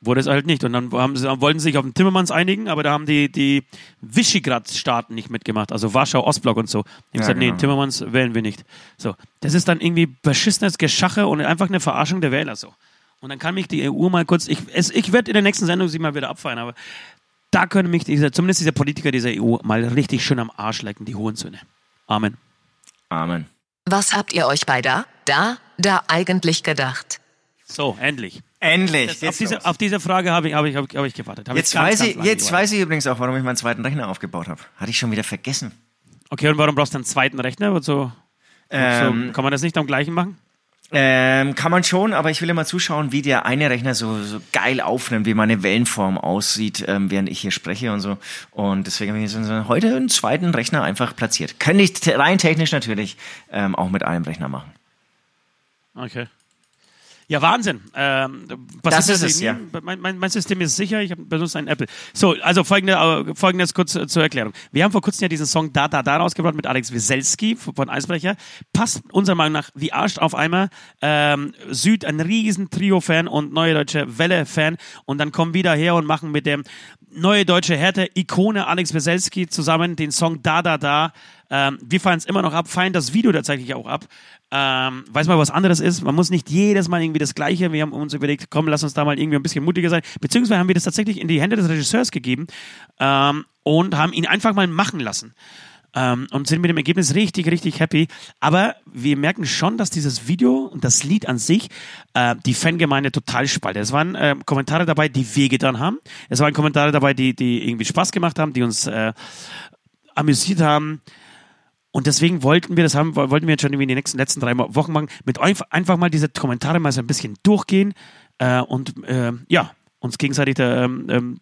wurde es halt nicht. Und dann haben sie, wollten sie sich auf den Timmermans einigen, aber da haben die, die Visegrad-Staaten nicht mitgemacht, also Warschau, Ostblock und so. Die haben Ja, gesagt, nee, genau. Timmermans wählen wir nicht. So, das ist dann irgendwie beschissenes Geschache und einfach eine Verarschung der Wähler so. Und dann kann mich die EU mal kurz, ich, es, ich werde in der nächsten Sendung sie mal wieder abfeiern, aber da können mich diese, zumindest diese Politiker dieser EU mal richtig schön am Arsch lecken, die Hohensöhne. Amen. Amen. Was habt ihr euch bei da, da, da eigentlich gedacht? So, endlich. Endlich. auf, diese, auf diese Frage habe ich, habe ich, habe ich, gewartet. Habe jetzt ich ganz, weiß ganz ich, jetzt gewartet. weiß ich übrigens auch, warum ich meinen zweiten Rechner aufgebaut habe. Hatte ich schon wieder vergessen. Okay, und warum brauchst du einen zweiten Rechner? Und so, Ähm, so, kann man das nicht am gleichen machen? Ähm, kann man schon, aber ich will immer zuschauen, wie der eine Rechner so, so geil aufnimmt, wie meine Wellenform aussieht, ähm, während ich hier spreche und so. Und deswegen habe ich so- heute einen zweiten Rechner einfach platziert. Könnte ich rein technisch natürlich ähm, auch mit einem Rechner machen. Okay. Ja, Wahnsinn. Ähm, was Das ist das es, ja. Mein, mein, mein System ist sicher, ich benutze einen Apple. So, also folgende, äh, folgendes kurz äh, zur Erklärung. Wir haben vor kurzem ja diesen Song Da Da Da rausgebracht mit Alex Wieselski von Eisbrecher. Passt unserer Meinung nach wie Arsch auf Eimer. Ähm, Süd, ein riesen Trio-Fan und Neue Deutsche Welle-Fan. Und dann kommen wieder her und machen mit dem Neue Deutsche Härte-Ikone Alex Wieselski zusammen den Song Da Da Da. Ähm, wir feiern es immer noch ab, feiern das Video tatsächlich auch ab. Ähm, weiß mal, was anderes ist. Man muss nicht jedes Mal irgendwie das Gleiche. Wir haben uns überlegt, komm, lass uns da mal irgendwie ein bisschen mutiger sein. Beziehungsweise haben wir das tatsächlich in die Hände des Regisseurs gegeben ähm, und haben ihn einfach mal machen lassen. Ähm, und sind mit dem Ergebnis richtig, richtig happy. Aber wir merken schon, dass dieses Video und das Lied an sich äh, die Fangemeinde total spaltet. Es waren äh, Kommentare dabei, die wehgetan haben. Es waren Kommentare dabei, die, die irgendwie Spaß gemacht haben, die uns äh, amüsiert haben. Und deswegen wollten wir das haben, wollten wir jetzt schon in den nächsten letzten drei Wochen machen, mit euch einfach mal diese Kommentare mal so ein bisschen durchgehen äh, und äh, ja, uns gegenseitig da, ähm, ähm,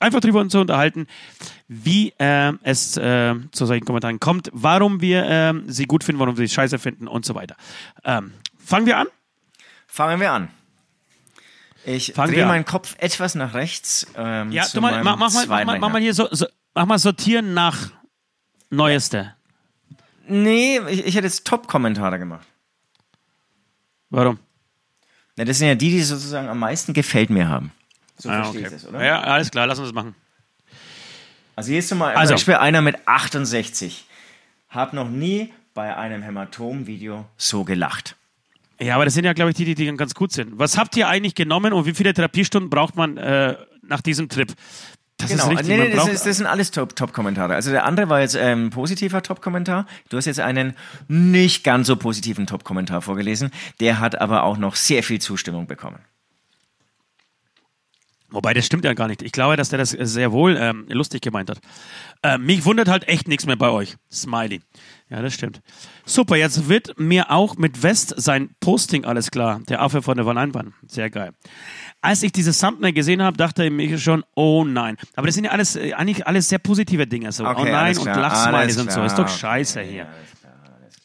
einfach drüber uns zu unterhalten, wie äh, es äh, zu solchen Kommentaren kommt, warum wir ähm, sie gut finden, warum wir sie scheiße finden und so weiter. Ähm, fangen wir an? Fangen wir an. Ich Fangen drehe an. meinen Kopf etwas nach rechts. Ähm, Ja, du mal, mach, mach, mal, mach, mal, mach mal hier so, so, mach mal sortieren nach Neueste. Nee, ich, ich hätte jetzt Top-Kommentare gemacht. Warum? Na, das sind ja die, die sozusagen am meisten gefällt mir haben. So Ah, verstehe okay. ich das, oder? Ja, alles klar, lass uns das machen. Also hier ist zum Also. Beispiel einer mit 68. Hab noch nie bei einem Hämatom-Video so gelacht. Ja, aber das sind ja, glaube ich, die, die, die ganz gut sind. Was habt ihr eigentlich genommen und wie viele Therapiestunden braucht man äh, nach diesem Trip? Das Genau, ist richtig. nee, nee, das, ist, das sind alles Top- Top-Kommentare. also der andere war jetzt ähm, positiver Top-Kommentar. Du hast jetzt einen nicht ganz so positiven Top-Kommentar vorgelesen. Der hat aber auch noch sehr viel Zustimmung bekommen. Wobei, das stimmt ja gar nicht. Ich glaube, dass der das sehr wohl ähm, lustig gemeint hat. Äh, mich wundert halt echt nichts mehr bei euch. Smiley. Ja, das stimmt. Super, jetzt wird mir auch mit West sein Posting alles klar. Der Affe von der Leinwand. Sehr geil. Als ich dieses Thumbnail gesehen habe, dachte ich mir schon, oh nein. Aber das sind ja alles, äh, eigentlich alles sehr positive Dinge. So, Okay, oh nein und Lachsmileys und so. Ist doch okay, scheiße hier.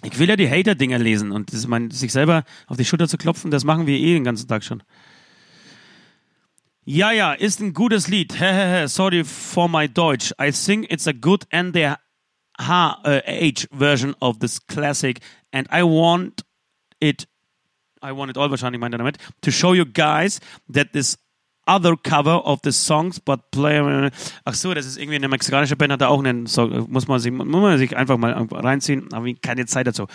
Ich will ja die Hater-Dinger lesen und das, mein, sich selber auf die Schulter zu klopfen, das machen wir eh den ganzen Tag schon. Ja, ja, ist ein gutes Lied. Sorry for my Deutsch. I think it's a good and the H, uh, H version of this classic and I want it, I want it all wahrscheinlich meint er damit, to show you guys that this other cover of the songs but play, ach so, das ist irgendwie eine mexikanische Band, hat da auch einen Song, muss man sich, muss man sich einfach mal reinziehen, ich keine Zeit dazu.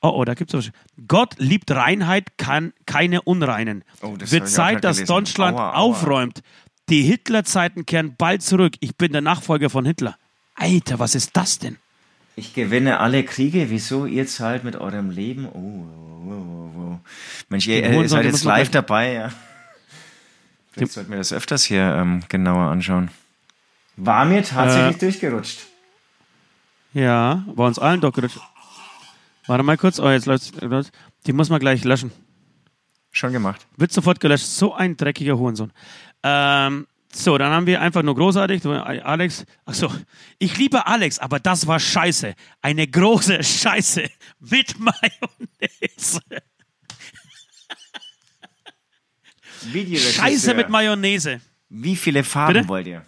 Oh, oh, da gibt's was. Gott liebt Reinheit, kann keine Unreinen. Oh, das Wird Zeit, dass gelesen. Deutschland Aua, aua. aufräumt. Die Hitlerzeiten kehren bald zurück. Ich bin der Nachfolger von Hitler. Alter, was ist das denn? Ich gewinne alle Kriege. Wieso ihr zahlt mit eurem Leben? Oh, oh, oh, oh, oh. Mensch, ihr äh, Hurensohn, seid jetzt live dabei, ja. Vielleicht sollten wir das öfters hier ähm, genauer anschauen. War mir tatsächlich Äh. durchgerutscht. Ja, bei uns allen doch gerutscht. Warte mal kurz. Oh, jetzt läuft's. Die muss man gleich löschen. Schon gemacht. Wird sofort gelöscht. So ein dreckiger Hurensohn. Ähm, so, dann haben wir einfach nur großartig. Alex. Ach so. Ich liebe Alex, aber das war scheiße. Eine große Scheiße mit Mayonnaise. Scheiße mit Mayonnaise. Wie viele Farben Bitte? wollt ihr?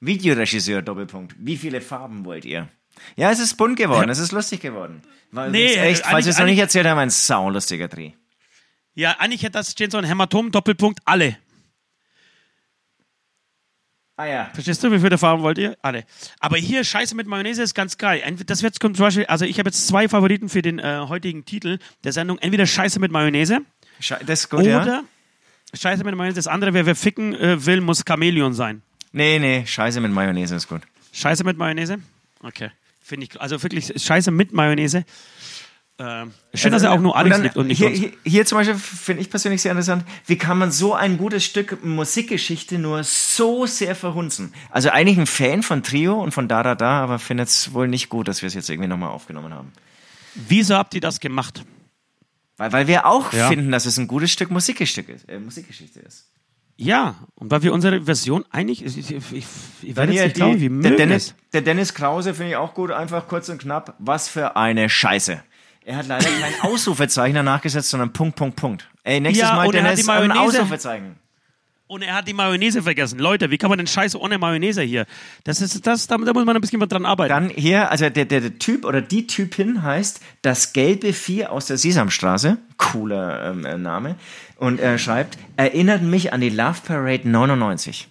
Videoregisseur, Doppelpunkt. Wie viele Farben wollt ihr? Ja, es ist bunt geworden, es ist lustig geworden. War Nee, echt, äh, falls ihr es noch nicht erzählt habt, ein saulustiger Dreh. Ja, eigentlich hätte das stehen so ein Hämatom, Doppelpunkt, alle. Ah ja. Verstehst du, wie viele Farben wollt ihr? Alle. Aber hier Scheiße mit Mayonnaise ist ganz geil. Das wird zum Beispiel, also ich habe jetzt zwei Favoriten für den äh, heutigen Titel der Sendung. Entweder Scheiße mit Mayonnaise Sche- Das ist gut, oder ja? Scheiße mit Mayonnaise. Das andere, wer wer ficken äh, will, muss Chamäleon sein. Nee, nee, Scheiße mit Mayonnaise ist gut. Scheiße mit Mayonnaise? Okay. Finde ich, also wirklich Scheiße mit Mayonnaise. Ähm, schön, dass er auch nur Alex dann liebt und nicht hier, hier, hier zum Beispiel finde ich persönlich sehr interessant, wie kann man so ein gutes Stück Musikgeschichte nur so sehr verhunzen? Also eigentlich ein Fan von Trio und von Da Da Da, aber findet es wohl nicht gut, dass wir es jetzt irgendwie nochmal aufgenommen haben. Wieso habt ihr das gemacht? Weil, weil wir auch Ja. finden, dass es ein gutes Stück Musikgestück ist, äh, Musikgeschichte ist. Ja, und weil wir unsere Version eigentlich, ich, ich, ich, ich werde jetzt nicht glauben, wie der, Dennis, der Dennis Krause finde ich auch gut, einfach kurz und knapp. Was für eine Scheiße. Er hat leider kein Ausrufezeichen danach gesetzt, sondern Punkt, Punkt, Punkt. Ey, nächstes Ja, Mal, Dennis, ein Ausrufezeichen. Und er hat die Mayonnaise vergessen. Leute, wie kann man denn Scheiße ohne Mayonnaise hier? Das ist, das, da, da muss man ein bisschen dran arbeiten. Dann hier, also der, der, der Typ oder die Typin heißt das gelbe Vieh aus der Sesamstraße. Cooler ähm, äh, Name. Und er schreibt, erinnert mich an die Love Parade 99.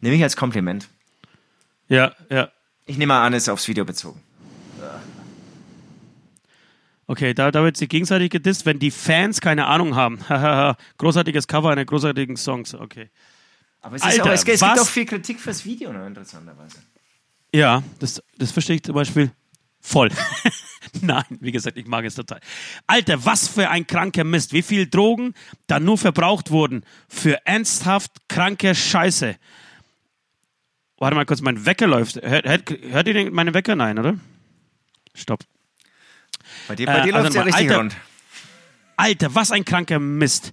Nehme ich als Kompliment. ja, ja. Ich nehme an, es ist aufs Video bezogen. Okay, da, da wird sich gegenseitig gedisst, wenn die Fans keine Ahnung haben. Großartiges Cover einer großartigen Songs. Okay. Aber es, ist Alter, auch, es, es gibt auch viel Kritik fürs Video, noch interessanterweise. Ja, das, das verstehe ich zum Beispiel voll. Nein, wie gesagt, ich mag es total. Alter, was für ein kranker Mist. Wie viel Drogen da nur verbraucht wurden für ernsthaft kranke Scheiße. Warte mal kurz, mein Wecker läuft. Hört, hört, hört ihr meinen Wecker? Nein, oder? Stopp. Bei dir, bei Äh, dir also läuft es ja richtig Alter, rund. Alter, was ein kranker Mist.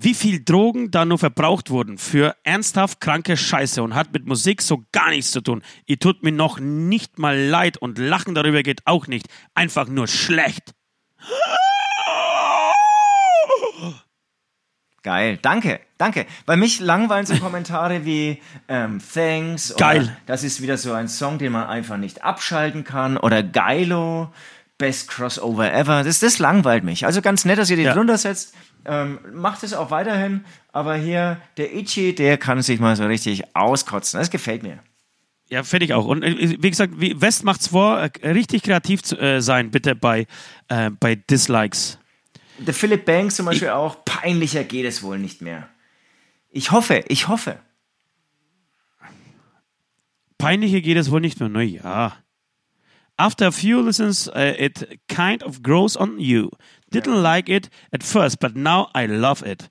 Wie viel Drogen da nur verbraucht wurden für ernsthaft kranke Scheiße und hat mit Musik so gar nichts zu tun. Ihr tut mir noch nicht mal leid und lachen darüber geht auch nicht. Einfach nur schlecht. Geil, danke, danke. Weil mich langweilen so Kommentare wie ähm, Thanks oder Geil. das ist wieder so ein Song, den man einfach nicht abschalten kann oder Geilo, Best Crossover ever. Das, das langweilt mich. Also ganz nett, dass ihr die Ja. drunter setzt. Ähm, macht es auch weiterhin, aber hier der Ichi, der kann sich mal so richtig auskotzen. Das gefällt mir. Ja, finde ich auch. Und äh, wie gesagt, wie West macht's vor, äh, richtig kreativ zu äh, sein, bitte bei, äh, bei Dislikes. Der Philipp Banks zum Beispiel auch, peinlicher geht es wohl nicht mehr. Ich hoffe, ich hoffe. Peinlicher geht es wohl nicht mehr. Naja. After a few listens, uh, it kind of grows on you. Didn't like it at first, but now I love it.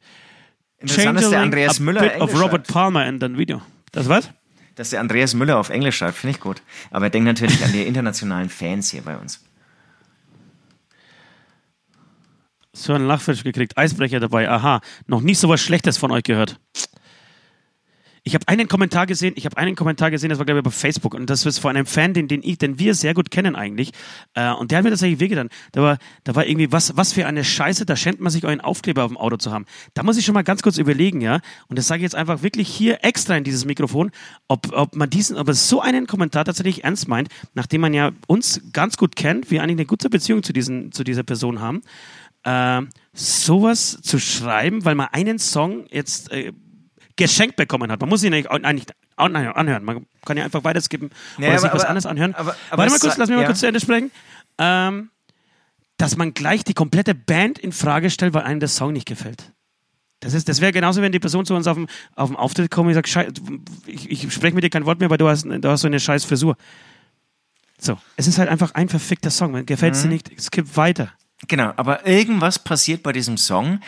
Interessant, dass der Andreas Müller bit of Englisch Robert schreibt. Palmer in dem Video. Das was? Dass der Andreas Müller auf Englisch schreibt, finde ich gut. Aber er denkt natürlich an die internationalen Fans hier bei uns. So ein Lachfisch gekriegt, Eisbrecher dabei. Aha, noch nicht so was Schlechtes von euch gehört. Ich habe einen Kommentar gesehen, ich habe einen Kommentar gesehen, das war glaube ich bei Facebook und das ist von einem Fan, den, den ich, den wir sehr gut kennen eigentlich. Äh, und der hat mir tatsächlich wehgetan. Da war, da war irgendwie, was, was für eine Scheiße, da schämt man sich euren Aufkleber auf dem Auto zu haben. Da muss ich schon mal ganz kurz überlegen, ja. Und das sage ich jetzt einfach wirklich hier extra in dieses Mikrofon, ob, ob man diesen, ob es so einen Kommentar tatsächlich ernst meint, nachdem man ja uns ganz gut kennt, wir eigentlich eine gute Beziehung zu, diesen, zu dieser Person haben. Äh, sowas zu schreiben, weil man einen Song jetzt äh, geschenkt bekommen hat. Man muss ihn nicht eigentlich an- anhören. Man kann ja einfach weiterskippen Nee, oder aber- sich was aber- anderes anhören. aber- Warte mal kurz, lass mich mal ja. kurz zu Ende sprechen. Ähm, dass man gleich die komplette Band in Frage stellt, weil einem der Song nicht gefällt. Das, ist, das wäre genauso, wenn die Person zu uns auf dem, auf dem Auftritt kommt und sagt, Schei- ich, ich spreche mit dir kein Wort mehr, weil du hast, du hast so eine scheiß Frisur. So, es ist halt einfach ein verfickter Song. Gefällt es Mhm. dir nicht, skip weiter. Genau, aber irgendwas passiert bei diesem Song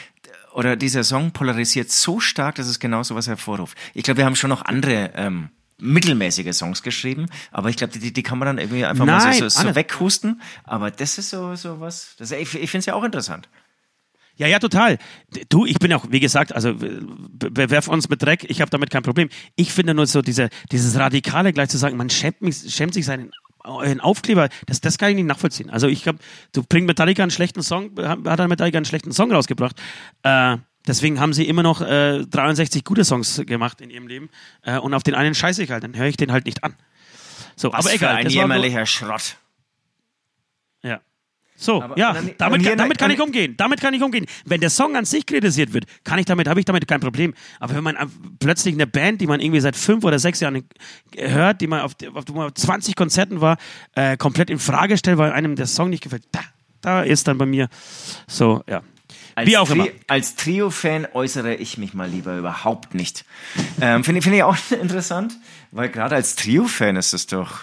oder dieser Song polarisiert so stark, dass es genau sowas hervorruft. Ich glaube, wir haben schon noch andere ähm, mittelmäßige Songs geschrieben, aber ich glaube, die, die kann man dann irgendwie einfach mal Nein, so, so, so alles. weghusten. Aber das ist so, so was, das, ich, ich finde es ja auch interessant. Ja, ja, total. Du, ich bin auch, wie gesagt, also be- bewerf uns mit Dreck, ich habe damit kein Problem. Ich finde nur so diese, dieses Radikale gleich zu sagen, man schämt, mich, schämt sich seinen euren Aufkleber, das, das kann ich nicht nachvollziehen. Also ich glaube, du bringst Metallica einen schlechten Song, hat hat Metallica einen schlechten Song rausgebracht. Äh, deswegen haben sie immer noch äh, 63 gute Songs gemacht in ihrem Leben äh, und auf den einen scheiße ich halt, dann höre ich den halt nicht an. So, Was aber für egal. ein war nur- jämmerlicher Schrott. So, Aber- ja, dann- damit, kann, damit kann ich umgehen. Damit kann ich umgehen. Wenn der Song an sich kritisiert wird, kann ich damit, habe ich damit kein Problem. Aber wenn man plötzlich eine Band, die man irgendwie seit fünf oder sechs Jahren hört, die man auf, auf, auf, auf 20 Konzerten war, äh, komplett in Frage stellt, weil einem der Song nicht gefällt, da, da ist dann bei mir so, ja. Als, Wie auch immer. Tri als Trio-Fan äußere ich mich mal lieber überhaupt nicht. Ähm, Finde finde ich auch interessant, weil gerade als Trio-Fan ist es doch,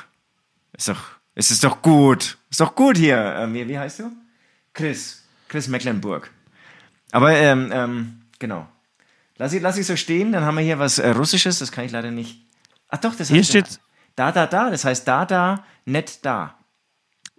ist doch, ist es doch gut. Ist doch gut hier. Ähm, wie, wie heißt du? Chris. Chris Mecklenburg. Aber, ähm, ähm, genau. Lass ich, lass ich so stehen, dann haben wir hier was äh, Russisches, das kann ich leider nicht. Ach doch, das Hier heißt steht- da, da, da, das heißt da, da, net da.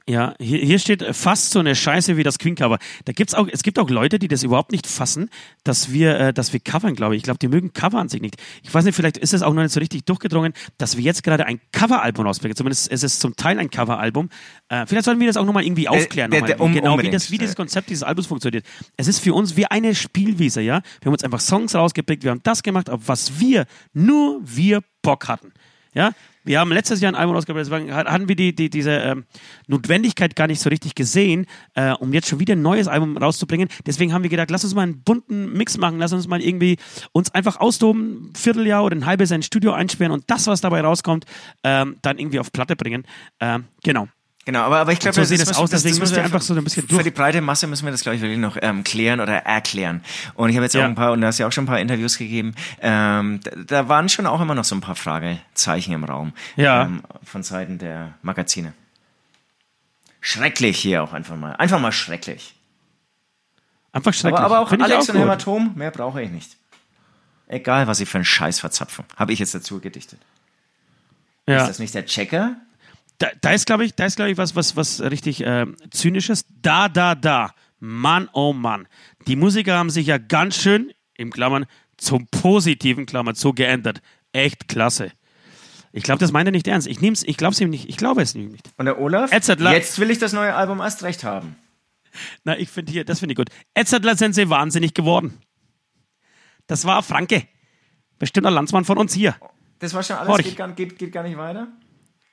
Ja, hier, hier steht fast so eine Scheiße wie das Queen-Cover. Da gibt's auch, es gibt auch Leute, die das überhaupt nicht fassen, dass wir, äh, dass wir covern, glaube ich. Ich glaube, die mögen Cover an sich nicht. Ich weiß nicht, vielleicht ist es auch noch nicht so richtig durchgedrungen, dass wir jetzt gerade ein Coveralbum rausbringen. Zumindest ist es zum Teil ein Coveralbum. Äh, vielleicht sollten wir das auch nochmal irgendwie aufklären, der- nochmal, der- um- wie genau, wie, das, wie dieses Konzept dieses Albums funktioniert. Es ist für uns wie eine Spielwiese, ja. Wir haben uns einfach Songs rausgepickt, wir haben das gemacht, auf was wir, nur wir Bock hatten. Ja, wir haben letztes Jahr ein Album rausgebracht, deswegen hatten wir die, die, diese ähm, Notwendigkeit gar nicht so richtig gesehen, äh, um jetzt schon wieder ein neues Album rauszubringen. Deswegen haben wir gedacht, lass uns mal einen bunten Mix machen, lass uns mal irgendwie uns einfach austoben, ein Vierteljahr oder ein halbes Jahr ins Studio einsperren und das, was dabei rauskommt, ähm, dann irgendwie auf Platte bringen. Ähm, genau. Genau, aber, aber ich glaube, So sieht es aus, deswegen müsst ihr einfach so ein bisschen Für durch- die breite Masse müssen wir das, glaube ich, wirklich noch ähm, klären oder erklären. Und ich habe jetzt auch Ja. ein paar, und du hast ja auch schon ein paar Interviews gegeben, ähm, da, da waren schon auch immer noch so ein paar Fragezeichen im Raum. Ja. Ähm, von Seiten der Magazine. Schrecklich hier auch einfach mal. Einfach mal schrecklich. Einfach schrecklich. Aber, aber auch Find ich Alex und gut. Hämatom, mehr brauche ich nicht. Egal, was sie für einen Scheiß verzapfen. Habe ich jetzt dazu gedichtet. Ja. Ist das nicht der Checker? Da, da ist, glaube ich, da ist, glaube ich, was, was, was richtig äh, zynisches. Da, da, da. Mann, oh Mann. Die Musiker haben sich ja ganz schön, im Klammern, zum positiven Klammern so geändert. Echt klasse. Ich glaube, das meint er nicht ernst. Ich nehm's, ich glaube es ihm nicht. Ich glaube es ihm nicht. Und der Olaf? Edzardler- Jetzt will ich das neue Album erst recht haben. Na, ich finde hier, das finde ich gut. Edzardler sind sie wahnsinnig geworden. Das war Franke. Bestimmt ein Landsmann von uns hier. Das war schon alles, geht gar, geht, geht gar nicht weiter?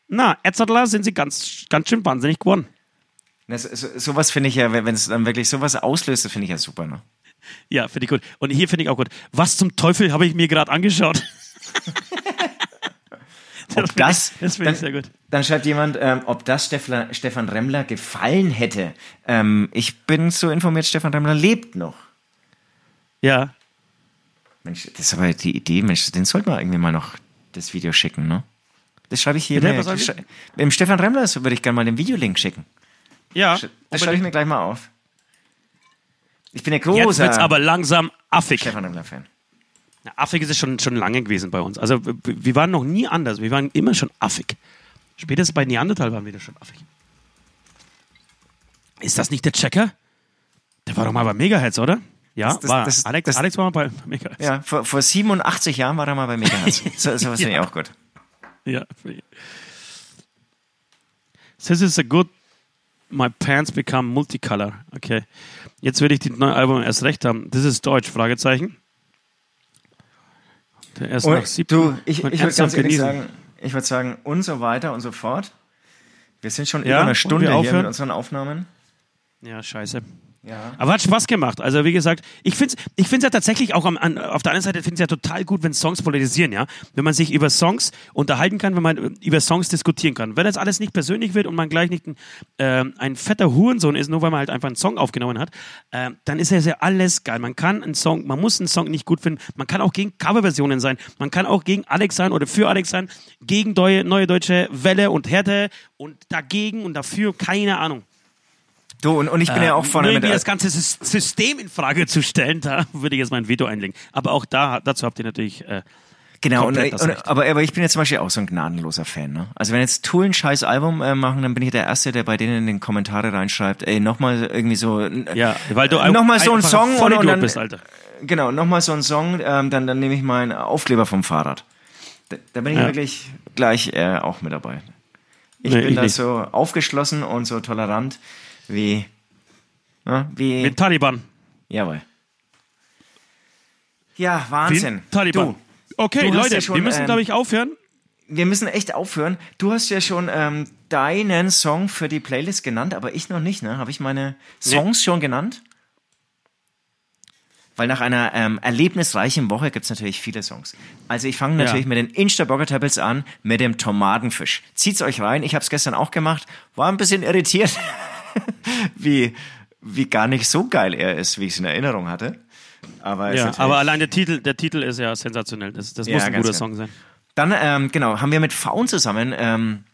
Na, Edzardler sind sie ganz, ganz schön wahnsinnig geworden. Das, so, sowas finde ich ja, wenn es dann wirklich sowas auslöst, das finde ich ja super. Ne? Ja, finde ich gut. Und hier finde ich auch gut. Was zum Teufel habe ich mir gerade angeschaut? Ob das, ich- das finde ich sehr gut. Dann schreibt jemand, ähm, ob das Stefan, Stefan Remmler gefallen hätte. Ähm, ich bin so informiert, Stefan Remmler lebt noch. Ja. Mensch, das ist aber die Idee, Mensch, den sollte man irgendwie mal noch das Video schicken, ne? Das schreibe ich hier. Bitte, Mir, was ich? Dem Stefan Remmler so würde ich gerne mal den Videolink schicken. Ja. Das schreibe ich mir gleich mal auf. Ich bin ja Jetzt wird's aber langsam affig. Stefan Remmler-Fan. Affig ist es schon, schon lange gewesen bei uns. Also wir waren noch nie anders. Wir waren immer schon affig. Spätestens bei Neandertal waren wir da schon affig. Ist das nicht der Checker? Der war doch mal bei Megahertz, oder? Ja, Das- das- war. das- Alex, Alex war mal bei Megahertz. Ja, vor, vor 87 Jahren war er mal bei Megahertz. so, sowas finde ich auch gut. Ja. This is a good. My pants become multicolor. Okay. Jetzt werde ich die neue Album erst recht haben. Das ist Deutsch, Fragezeichen. Der erst nach Und siebten. du, ich, ich mein würde ganz ehrlich sagen, ich würde sagen, und so weiter und so fort. Wir sind schon Ja, über eine und Stunde hier aufhören? mit unseren Aufnahmen. Ja, scheiße. Ja. Aber hat Spaß gemacht. Also wie gesagt, ich finde es ich find's ja tatsächlich auch am, an, auf der anderen Seite finde ich ja total gut, wenn Songs polarisieren, ja. Wenn man sich über Songs unterhalten kann, wenn man äh, über Songs diskutieren kann. Wenn das alles nicht persönlich wird und man gleich nicht ein, ähm, ein fetter Hurensohn ist, nur weil man halt einfach einen Song aufgenommen hat, ähm, dann ist ja alles geil. Man kann einen Song, man muss einen Song nicht gut finden. Man kann auch gegen Coverversionen sein. Man kann auch gegen Alex sein oder für Alex sein, gegen neue, neue deutsche Welle und Härte und dagegen und dafür, keine Ahnung. Du, und, und ich bin ja auch vorne Nur mit. irgendwie das ganze Sys- System in Frage zu stellen, da würde ich jetzt mein Veto einlegen. Aber auch da, dazu habt ihr natürlich. Äh, Genau, und, und, aber, aber ich bin jetzt zum Beispiel auch so ein gnadenloser Fan. Ne? Also wenn jetzt Tool ein scheiß Album äh, machen, dann bin ich der Erste, der bei denen in den Kommentare reinschreibt, ey, nochmal irgendwie so, n- ja, weil du Äh, nochmal so ein Song und, und dann, bist, Alter. genau, nochmal so ein Song, ähm, dann, dann nehme ich meinen Aufkleber vom Fahrrad. Da, da bin ich Ja. wirklich gleich äh, auch mit dabei. Ich Nee, bin ich da nicht. so aufgeschlossen und so tolerant wie, ne, wie, Mit Taliban. jawohl. Ja, Wie Wahnsinn. ein Taliban. Du, okay, du Leute, ja schon, wir müssen, ähm, glaube ich, aufhören. wir müssen echt aufhören. Du hast ja schon ähm, deinen Song für die Playlist genannt, aber ich noch nicht, ne? Habe ich meine Songs schon genannt? Weil nach einer ähm, erlebnisreichen Woche gibt's natürlich viele Songs. Also ich fange Ja. natürlich mit den Insta-Burger Tables an, mit dem Tomatenfisch. Zieht's euch rein, ich habe es gestern auch gemacht, war ein bisschen irritiert, wie, wie gar nicht so geil er ist, wie ich es in Erinnerung hatte. Aber, Ja, aber allein der Titel, der Titel ist ja sensationell. Das, das Ja, muss ein guter genau. Song sein. Dann, ähm, genau, haben wir mit Faun zusammen ähm,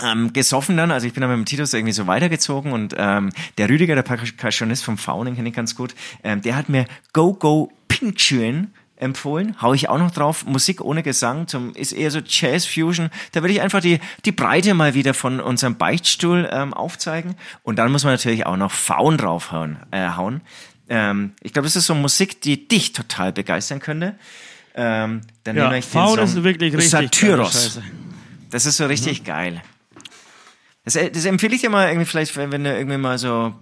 ähm, gesoffen dann. Also ich bin dann mit dem Titus irgendwie so weitergezogen und ähm, der Rüdiger, der Percussionist vom Faun, den kenne ich ganz gut, ähm, der hat mir Go Go Pink Tune empfohlen. Hau ich auch noch drauf. Musik ohne Gesang zum, ist eher so Jazz Fusion. Da will ich einfach die, die Breite mal wieder von unserem Beichtstuhl ähm, aufzeigen. Und dann muss man natürlich auch noch Faun draufhauen. Äh, hauen. Ähm, ich glaube, das ist so Musik, die dich total begeistern könnte. Ähm, dann Ja, nehme ich den Faun Song ist wirklich richtig Satyros. Das ist so richtig geil. Das, das empfehle ich dir mal irgendwie vielleicht, wenn, wenn du irgendwie mal so.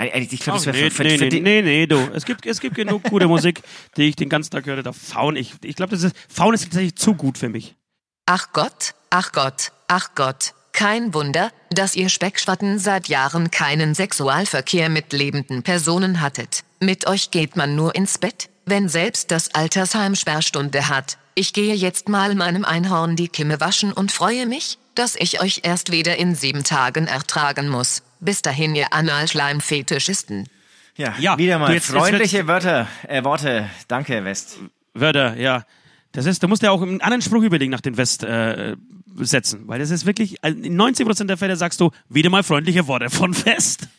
Ich glaube, das Ach, wäre nee, für, für, nee, für nee, nee, nee, du. Es gibt, es gibt genug gute Musik, die ich den ganzen Tag höre. Da Faun, ich, ich glaube, das ist, Faun ist tatsächlich zu gut für mich. Ach Gott, ach Gott, ach Gott. Kein Wunder, dass ihr Speckschwatten seit Jahren keinen Sexualverkehr mit lebenden Personen hattet. Mit euch geht man nur ins Bett, wenn selbst das Altersheim Sperrstunde hat. Ich gehe jetzt mal meinem Einhorn die Kimme waschen und freue mich, dass ich euch erst wieder in sieben Tagen ertragen muss. Bis dahin, ihr Analschleim-Fetischisten. ja, Ja, wieder mal du, jetzt- jetzt freundliche Wörter, äh, Worte. Danke, West. Wörter, ja. Das ist, da musst du ja auch einen anderen Spruch überlegen nach den West äh, setzen, weil das ist wirklich, also in 90% der Fälle sagst du wieder mal freundliche Worte von West.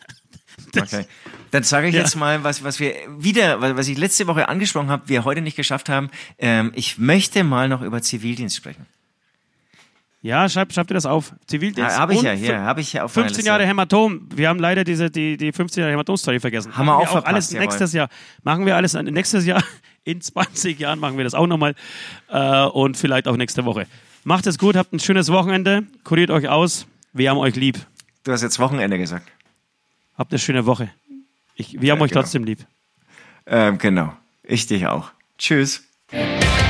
Okay. Dann sage ich Ja. jetzt mal, was, was wir wieder, was was ich letzte Woche angesprochen habe, wir heute nicht geschafft haben. Ähm, ich möchte mal noch über Zivildienst sprechen. Ja, schreib, schreib dir das auf. Zivildienst. Ja, habe ich ja hier, habe ich ja auf meiner 15 Liste. Jahre Hämatom. Wir haben leider diese, die, die 15 Jahre Hämatom-Story vergessen. Haben wir auch verpasst, alles jawohl. nächstes Jahr. Machen wir alles nächstes Jahr. In 20 Jahren machen wir das auch nochmal. Äh, und vielleicht auch nächste Woche. Macht es gut, habt ein schönes Wochenende. Kuriert euch aus. Wir haben euch lieb. Du hast jetzt Wochenende gesagt. Habt eine schöne Woche. Ich, wir haben euch genau. trotzdem lieb. Ähm, genau. Ich dich auch. Tschüss.